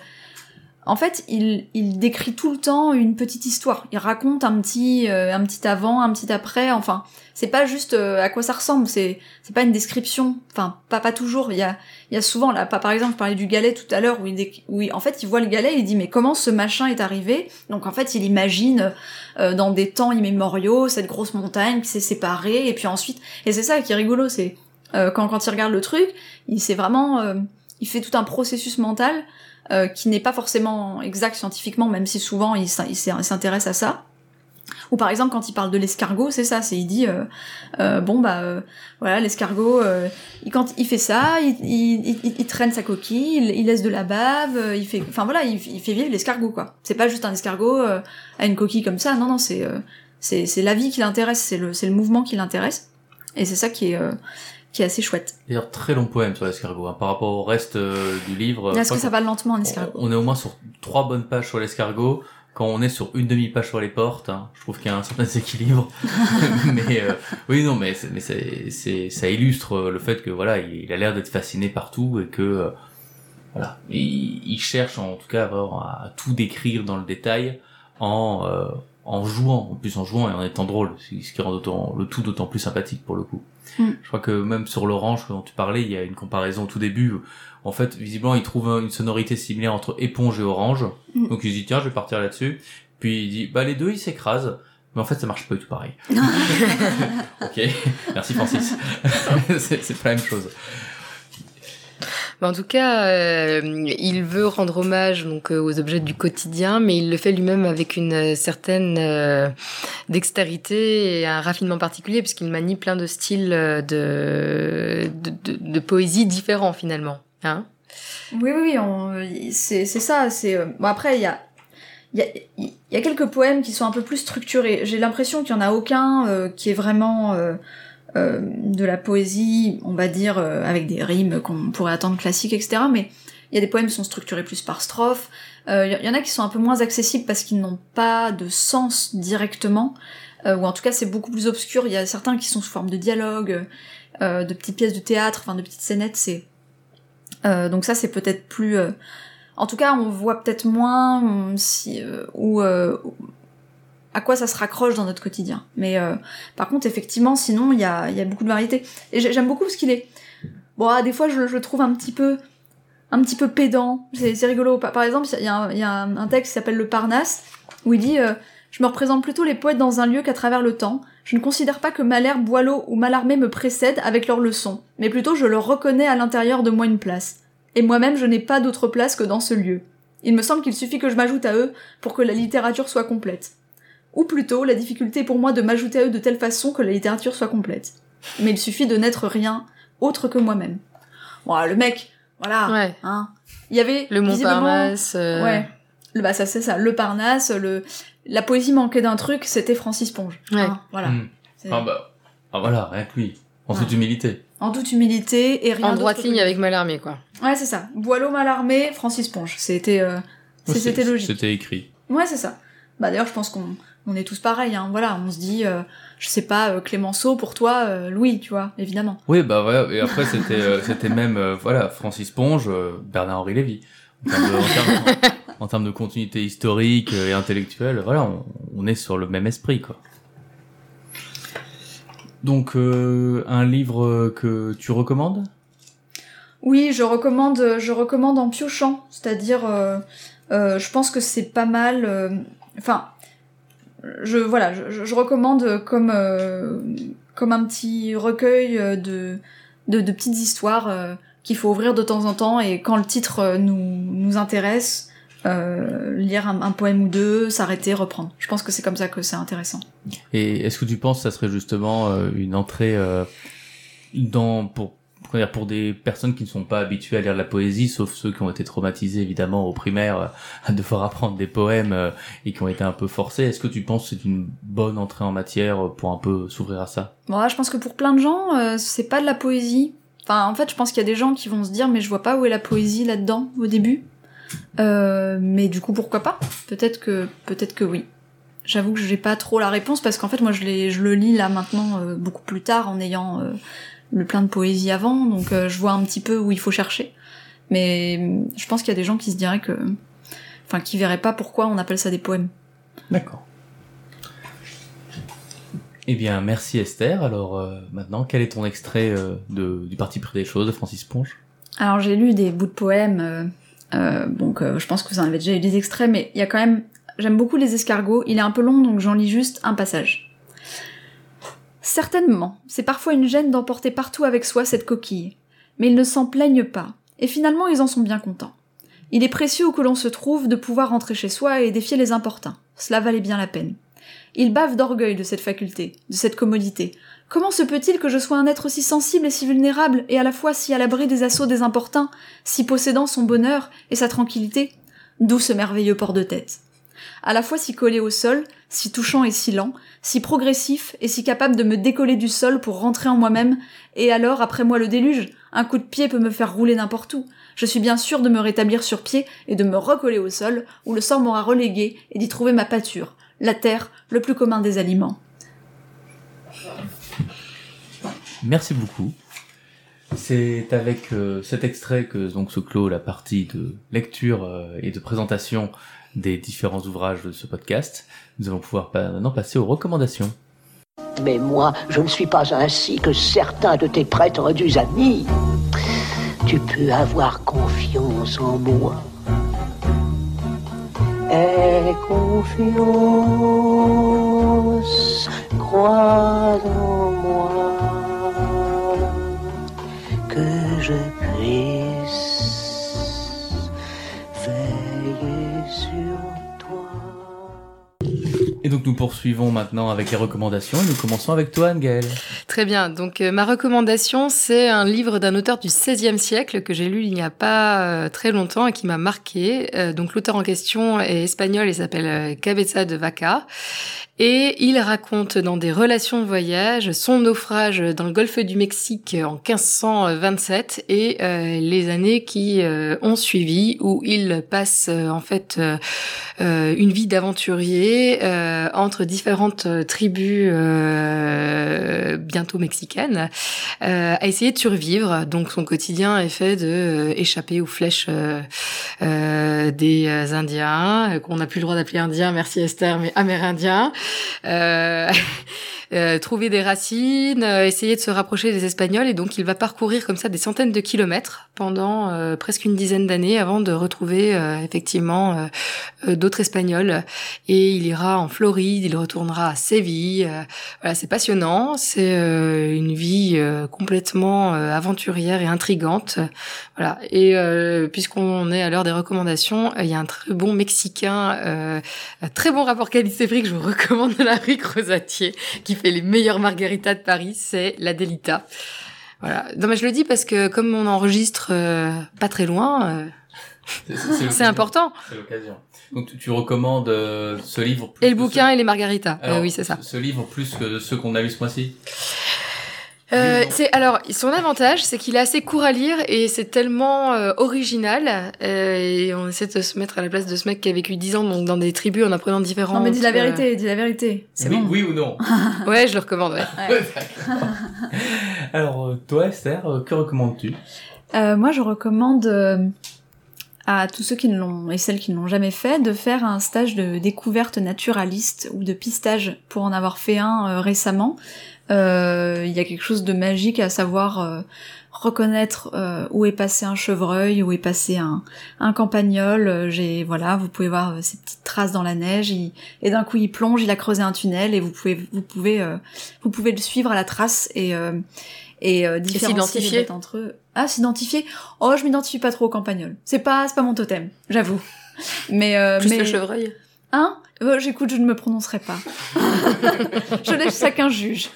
S3: en fait, il, il décrit tout le temps une petite histoire. Il raconte un petit, euh, un petit avant, un petit après. Enfin, c'est pas juste euh, à quoi ça ressemble. C'est, c'est pas une description. Enfin, pas pas toujours. Il y a, il y a souvent là, pas par exemple, je parlais du galet tout à l'heure où il, où il- en fait, il voit le galet, il dit mais comment ce machin est arrivé? Donc en fait, il imagine euh, dans des temps immémoriaux cette grosse montagne qui s'est séparée et puis ensuite. Et c'est ça qui est rigolo, c'est euh, quand quand il regarde le truc, il c'est vraiment, euh, il fait tout un processus mental euh, qui n'est pas forcément exact scientifiquement, même si souvent il s'in- il s'in- il s'intéresse à ça. Ou par exemple quand il parle de l'escargot, c'est ça, c'est il dit euh, euh, bon bah euh, voilà l'escargot, euh, il, quand il fait ça, il, traîne sa coquille, il, laisse de la bave, il fait, enfin voilà, il, fait vivre l'escargot quoi. C'est pas juste un escargot à une coquille comme ça, non non c'est c'est la vie qui l'intéresse, c'est le c'est le mouvement qui l'intéresse, et c'est ça qui est qui est assez chouette.
S2: D'ailleurs, très long poème sur l'escargot, hein, par rapport au reste euh, du livre.
S3: Est-ce que ça va lentement un escargot
S2: On on est au moins sur trois bonnes pages sur l'escargot. Quand on est sur une demi-page sur les portes, hein, je trouve qu'il y a un certain déséquilibre. mais euh, oui, non, mais, mais c'est, ça illustre euh, le fait que voilà, il, il a l'air d'être fasciné partout et que euh, voilà, il, il cherche en tout cas à, à tout décrire dans le détail en euh, en jouant, en plus en jouant et en étant drôle, ce qui rend le tout d'autant plus sympathique pour le coup.
S3: Mm.
S2: Je crois que même sur l'orange dont tu parlais, il y a une comparaison au tout début. où, En fait, visiblement, il trouve un- une sonorité similaire entre éponge et orange.
S3: Mm.
S2: Donc il se dit tiens, je vais partir là-dessus. Puis il dit bah les deux ils s'écrasent. Mais en fait, ça marche pas du tout pareil. ok, merci Francis. c'est pas la même chose.
S4: Mais en tout cas, euh, il veut rendre hommage donc euh, aux objets du quotidien, mais il le fait lui-même avec une certaine euh, dextérité et un raffinement particulier, puisqu'il manie plein de styles de, poésie différents finalement. Hein
S3: Oui, oui, oui, c'est ça. Bon après il y a quelques poèmes qui sont un peu plus structurés. J'ai l'impression qu'il y en a aucun qui est vraiment euh, de la poésie, on va dire euh, avec des rimes qu'on pourrait attendre classiques, etc. Mais il y a des poèmes qui sont structurés plus par strophe. Euh, Il y en a qui sont un peu moins accessibles parce qu'ils n'ont pas de sens directement, euh, ou en tout cas c'est beaucoup plus obscur. Il y a certains qui sont sous forme de dialogue, euh, de petites pièces de théâtre, enfin de petites scénettes. C'est euh, donc ça c'est peut-être plus euh, en tout cas on voit peut-être moins si euh, ou euh, à quoi ça se raccroche dans notre quotidien mais euh, par contre effectivement sinon il y a, beaucoup de variétés et j'ai- j'aime beaucoup ce qu'il est bon ah, des fois je, le trouve un petit peu un petit peu pédant c'est rigolo par, exemple il y a, un texte qui s'appelle le Parnasse où il dit euh, je me représente plutôt les poètes dans un lieu qu'à travers le temps. Je ne considère pas que Malherbe, Boileau ou Mallarmé me précèdent avec leurs leçons, mais plutôt je leur reconnais à l'intérieur de moi une place. Et moi-même je n'ai pas d'autre place que dans ce lieu. Il me semble qu'il suffit que je m'ajoute à eux pour que la littérature soit complète. Ou plutôt, la difficulté pour moi de m'ajouter à eux de telle façon que la littérature soit complète. Mais il suffit de n'être rien autre que moi-même. Bon, le mec, voilà,
S4: Ouais.
S3: hein. Il y avait
S4: Le Montparnasse. euh,
S3: Ouais. Le- Bah ça c'est ça, le Parnasse, le la poésie manquait d'un truc, c'était Francis Ponge.
S4: Ouais.
S3: Hein, voilà.
S2: Hmm. Ah bah, ah voilà, rien que lui. En
S3: Ouais.
S2: toute humilité.
S3: En toute humilité et rien
S4: En droite ligne avec Mallarmé, quoi.
S3: Ouais, c'est ça. Boileau mal armé, Francis Ponge. C'était euh,
S2: Ouais,
S3: c'était
S2: c'est-
S3: logique.
S2: C'était écrit.
S3: Ouais, c'est ça. Bah d'ailleurs, je pense qu'on on est tous pareils. Hein. Voilà, on se dit, euh, je sais pas, euh, Clémenceau pour toi, euh, Louis, tu vois, évidemment.
S2: Oui, bah voilà. Et après, c'était, c'était même, voilà, Francis Ponge, Bernard-Henri Lévy. En termes de, en termes- en termes de continuité historique et intellectuelle, voilà, on, on est sur le même esprit, quoi. Donc, un livre que tu recommandes?
S3: Oui, je recommande, je recommande en piochant, c'est-à-dire, je pense que c'est pas mal. Enfin, je voilà, je, je recommande comme euh, comme un petit recueil euh, de de, de petites histoires euh, qu'il faut ouvrir de temps en temps et quand le titre euh, nous nous intéresse, euh, lire un, un poème ou deux, s'arrêter, reprendre. Je pense que c'est comme ça que c'est intéressant.
S2: Et est-ce que tu penses que ça serait justement une entrée dans pour pour des personnes qui ne sont pas habituées à lire la poésie, sauf ceux qui ont été traumatisés évidemment au primaire euh, à devoir apprendre des poèmes euh, et qui ont été un peu forcés, est-ce que tu penses que c'est une bonne entrée en matière pour un peu s'ouvrir à ça?
S3: Là, je pense que pour plein de gens, euh, c'est pas de la poésie. Enfin, en fait, je pense qu'il y a des gens qui vont se dire, mais je vois pas où est la poésie là-dedans au début. Euh, mais du coup, pourquoi pas? Peut-être que, peut-être que oui. J'avoue que j'ai pas trop la réponse parce qu'en fait, moi, je, le lis là maintenant euh, beaucoup plus tard en ayant le plein de poésie avant, donc euh, je vois un petit peu où il faut chercher. Mais euh, je pense qu'il y a des gens qui se diraient que, enfin, qui verraient pas pourquoi on appelle ça des poèmes.
S2: D'accord. Eh bien, merci Esther. Alors euh, maintenant, quel est ton extrait euh, de, du Parti pris des choses de Francis Ponge?
S3: Alors j'ai lu des bouts de poèmes, euh, euh, donc euh, je pense que vous en avez déjà eu des extraits, mais il y a quand même... J'aime beaucoup les escargots, il est un peu long donc j'en lis juste un passage. Certainement, c'est parfois une gêne d'emporter partout avec soi cette coquille, mais ils ne s'en plaignent pas, et finalement ils en sont bien contents. Il est précieux où que l'on se trouve de pouvoir rentrer chez soi et défier les importuns, cela valait bien la peine. Ils bavent d'orgueil de cette faculté, de cette commodité, Comment se peut-il que je sois un être si sensible et si vulnérable, et à la fois si à l'abri des assauts des importuns, si possédant son bonheur et sa tranquillité? D'où ce merveilleux port de tête. À la fois si collé au sol, si touchant et si lent, si progressif et si capable de me décoller du sol pour rentrer en moi-même, et alors, après moi le déluge, un coup de pied peut me faire rouler n'importe où. Je suis bien sûr de me rétablir sur pied et de me recoller au sol, où le sort m'aura relégué, et d'y trouver ma pâture, la terre, le plus commun des aliments.
S2: Merci beaucoup. C'est avec euh, cet extrait que donc se clôt la partie de lecture euh, et de présentation des différents ouvrages de ce podcast. Nous allons pouvoir maintenant passer aux recommandations.
S6: Mais moi, je ne suis pas ainsi que certains de tes prétendus amis. Tu peux avoir confiance en moi. Aie confiance, crois en moi,
S2: Et donc nous poursuivons maintenant avec les recommandations et nous commençons avec toi Anne-Gaëlle.
S4: Très bien. Donc euh, ma recommandation, c'est un livre d'un auteur du XVIe siècle que j'ai lu il n'y a pas euh, très longtemps et qui m'a marqué. Euh, donc l'auteur en question est espagnol et s'appelle Cabeza de Vaca. Et il raconte dans des relations voyage son naufrage dans le golfe du Mexique en 1527 et euh, les années qui euh, ont suivi où il passe euh, en fait une vie d'aventurier entre différentes tribus bientôt mexicaines à essayer de survivre. Donc son quotidien est fait de échapper aux flèches des Indiens, qu'on n'a plus le droit d'appeler Indiens, merci Esther, mais Amérindiens. Euh, euh, trouver des racines, euh, essayer de se rapprocher des Espagnols, et donc il va parcourir comme ça des centaines de kilomètres pendant euh, presque une dizaine d'années avant de retrouver euh, effectivement euh, euh, d'autres Espagnols. Et il ira en Floride, il retournera à Séville. euh, voilà, c'est passionnant, c'est euh, une vie complètement aventurière et intrigante. Voilà. Et puisqu'on est à l'heure des recommandations, il y a un très bon Mexicain, un très bon rapport qualité-prix que je vous recommande de la rue Crozatier, qui fait les meilleures margaritas de Paris, c'est la Delita. Voilà. Non mais je le dis parce que comme on enregistre euh, pas très loin, euh,
S2: C'est-
S4: important.
S2: C'est l'occasion. Donc tu, tu recommandes euh, ce livre plus
S4: Et le bouquin et les margaritas. Euh,
S2: Alors,
S4: oui, c'est ça.
S2: Ce, ce livre plus que ceux qu'on a lu ce mois-ci?
S4: Euh, c'est alors son avantage, c'est qu'il est assez court à lire et c'est tellement euh, original. euh, et on essaie de se mettre à la place de ce mec qui a vécu 10 ans donc dans des tribus en apprenant différents.
S3: Non mais dis la vérité, dis la vérité. C'est
S2: oui,
S3: bon.
S2: oui ou non
S4: Ouais, je le recommande. ouais.
S3: Ouais.
S2: Alors toi Esther, que recommandes-tu?
S3: Euh, moi, je recommande euh, à tous ceux qui ne l'ont et celles qui ne l'ont jamais fait de faire un stage de découverte naturaliste ou de pistage pour en avoir fait un euh, récemment. Euh, Il y a quelque chose de magique à savoir euh, reconnaître euh, où est passé un chevreuil, où est passé un, un campagnol. J'ai voilà, vous pouvez voir euh, ces petites traces dans la neige. il- et d'un coup, il plonge, il a creusé un tunnel et vous pouvez vous pouvez euh, vous pouvez le suivre à la trace et euh, et euh,
S4: s'identifier.
S3: entre eux. Ah, s'identifier. Oh, je m'identifie pas trop au campagnol. C'est pas c'est pas mon totem, j'avoue. Mais euh,
S4: Plus
S3: mais
S4: le chevreuil.
S3: Hein? J'écoute, je ne me prononcerai pas. je laisse chacun juge.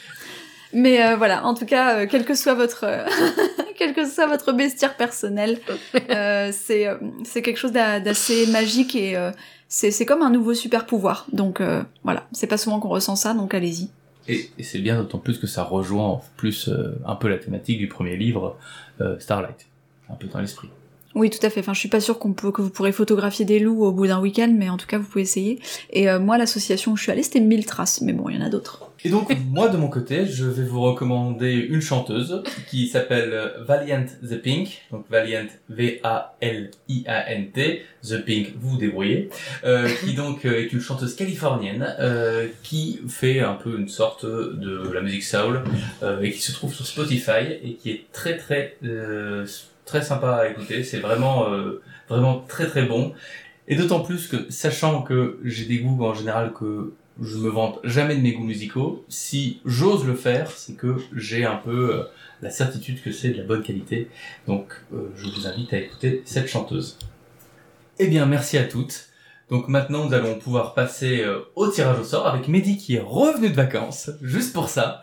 S3: Mais euh, voilà, en tout cas, euh, quel que soit votre, euh, quel que soit votre bestiaire personnel, euh, c'est euh, c'est quelque chose d'a- d'assez magique et euh, c'est c'est comme un nouveau super pouvoir. Donc euh, voilà, c'est pas souvent qu'on ressent ça, donc allez-y.
S2: Et, et c'est bien d'autant plus que ça rejoint en plus euh, un peu la thématique du premier livre, euh, Starlight. Un peu dans l'esprit.
S3: Oui, tout à fait. Enfin, je suis pas sûre que vous pourrez photographier des loups au bout d'un week-end, mais en tout cas, vous pouvez essayer. Et euh, moi, l'association où je suis allée, c'était 1000 traces, mais bon, il y en a d'autres.
S2: Et donc, moi, de mon côté, je vais vous recommander une chanteuse qui s'appelle Valiant the Pink. Donc, Valiant, V-A-L-I-A-N-T. The Pink, vous vous débrouillez. Euh, qui donc euh, est une chanteuse californienne qui fait un peu une sorte de la musique soul et qui se trouve sur Spotify et qui est très très très sympa à écouter. C'est vraiment euh, vraiment très très bon. Et d'autant plus que, sachant que j'ai des goûts en général que je me vante jamais de mes goûts musicaux, si j'ose le faire, c'est que j'ai un peu euh, la certitude que c'est de la bonne qualité. Donc, euh, je vous invite à écouter cette chanteuse. Eh bien, merci à toutes. Donc maintenant, nous allons pouvoir passer au tirage au sort avec Mehdi qui est revenu de vacances, juste pour ça.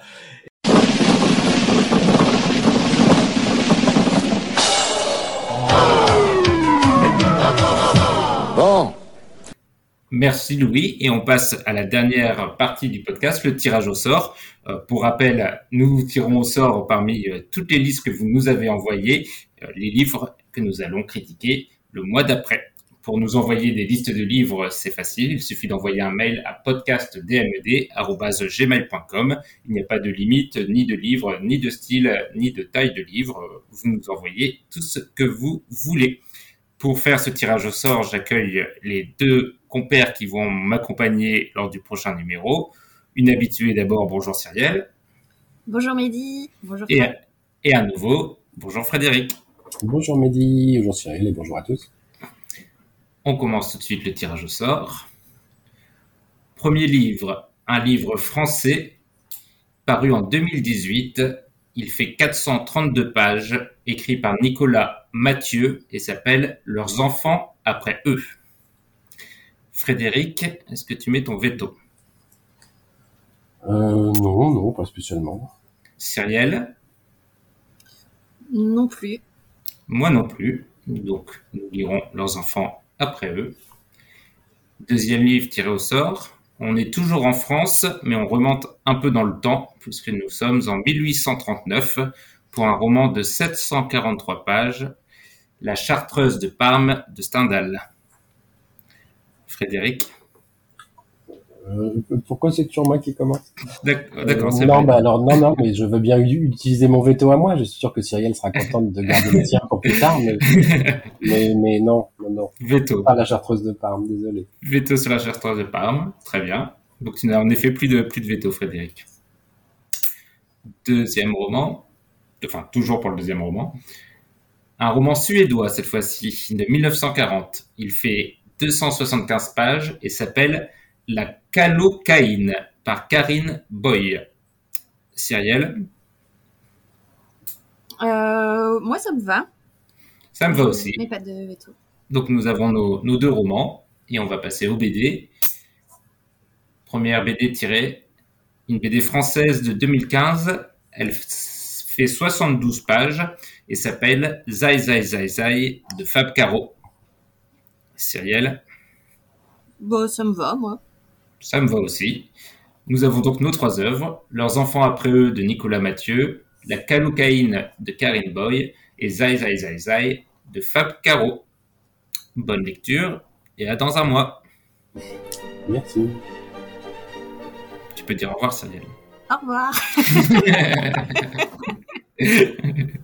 S7: Merci Louis et on passe à la dernière partie du podcast, le tirage au sort. Euh, pour rappel, nous tirons au sort parmi euh, toutes les listes que vous nous avez envoyées euh, les livres que nous allons critiquer le mois d'après. Pour nous envoyer des listes de livres, c'est facile. Il suffit d'envoyer un mail à podcastdmed.gmail.com. Il n'y a pas de limite, ni de livre, ni de style, ni de taille de livre. Vous nous envoyez tout ce que vous voulez. Pour faire ce tirage au sort, j'accueille les deux compères qui vont m'accompagner lors du prochain numéro. Une habituée d'abord, bonjour Cyrielle,
S8: Bonjour Mehdi, bonjour
S7: et, et à nouveau, bonjour Frédéric.
S9: Bonjour Mehdi, bonjour Cyril et bonjour à tous.
S7: On commence tout de suite le tirage au sort. Premier livre, un livre français paru en 2018. Il fait 432 pages, écrit par Nicolas Mathieu et s'appelle Leurs enfants après eux. Frédéric, est-ce que tu mets ton veto?
S9: Euh, non, non, pas spécialement.
S7: Cyrielle?
S8: Non plus.
S7: Moi non plus. Donc, nous lirons leurs enfants après eux. Deuxième livre tiré au sort. On est toujours en France, mais on remonte un peu dans le temps, puisque nous sommes en 1839 pour un roman de 743 pages, La Chartreuse de Parme de Stendhal. Frédéric
S9: Euh, pourquoi c'est toujours moi qui commence
S7: D'accord,
S9: Euh,
S7: d'accord, c'est
S9: Non, bah alors non, non, mais je veux bien utiliser mon veto à moi. Je suis sûr que Cyrielle sera contente de garder le tien pour plus tard, mais, mais, mais non, non, non.
S7: Veto.
S9: Pas la chartreuse de Parme, désolé.
S7: Veto sur la Chartreuse de Parme, très bien. Donc tu n'as en effet plus de, plus de veto, Frédéric. Deuxième roman, enfin toujours pour le deuxième roman. Un roman suédois cette fois-ci, de 1940. Il fait 275 pages et s'appelle La calocaïne par Karine Boy. Cyrielle,
S8: Euh, moi, ça me va.
S7: ça me va aussi.
S8: Mais pas de veto.
S7: Donc nous avons nos, nos deux romans et on va passer au BD. Première BD tirée, une BD française de 2015. Elle fait 72 pages et s'appelle Zai Zai Zai Zai de Fab Caro. Cyrielle,
S8: Bon, ça me va, moi.
S7: Ça me va aussi. Nous avons donc nos trois œuvres, Leurs enfants après eux de Nicolas Mathieu, La caloucaïne de Karine Boy et Zai Zai Zai Zai de Fab Caro. Bonne lecture et à dans un mois.
S9: Merci.
S7: Tu peux dire au revoir, Cyrielle.
S8: Au revoir.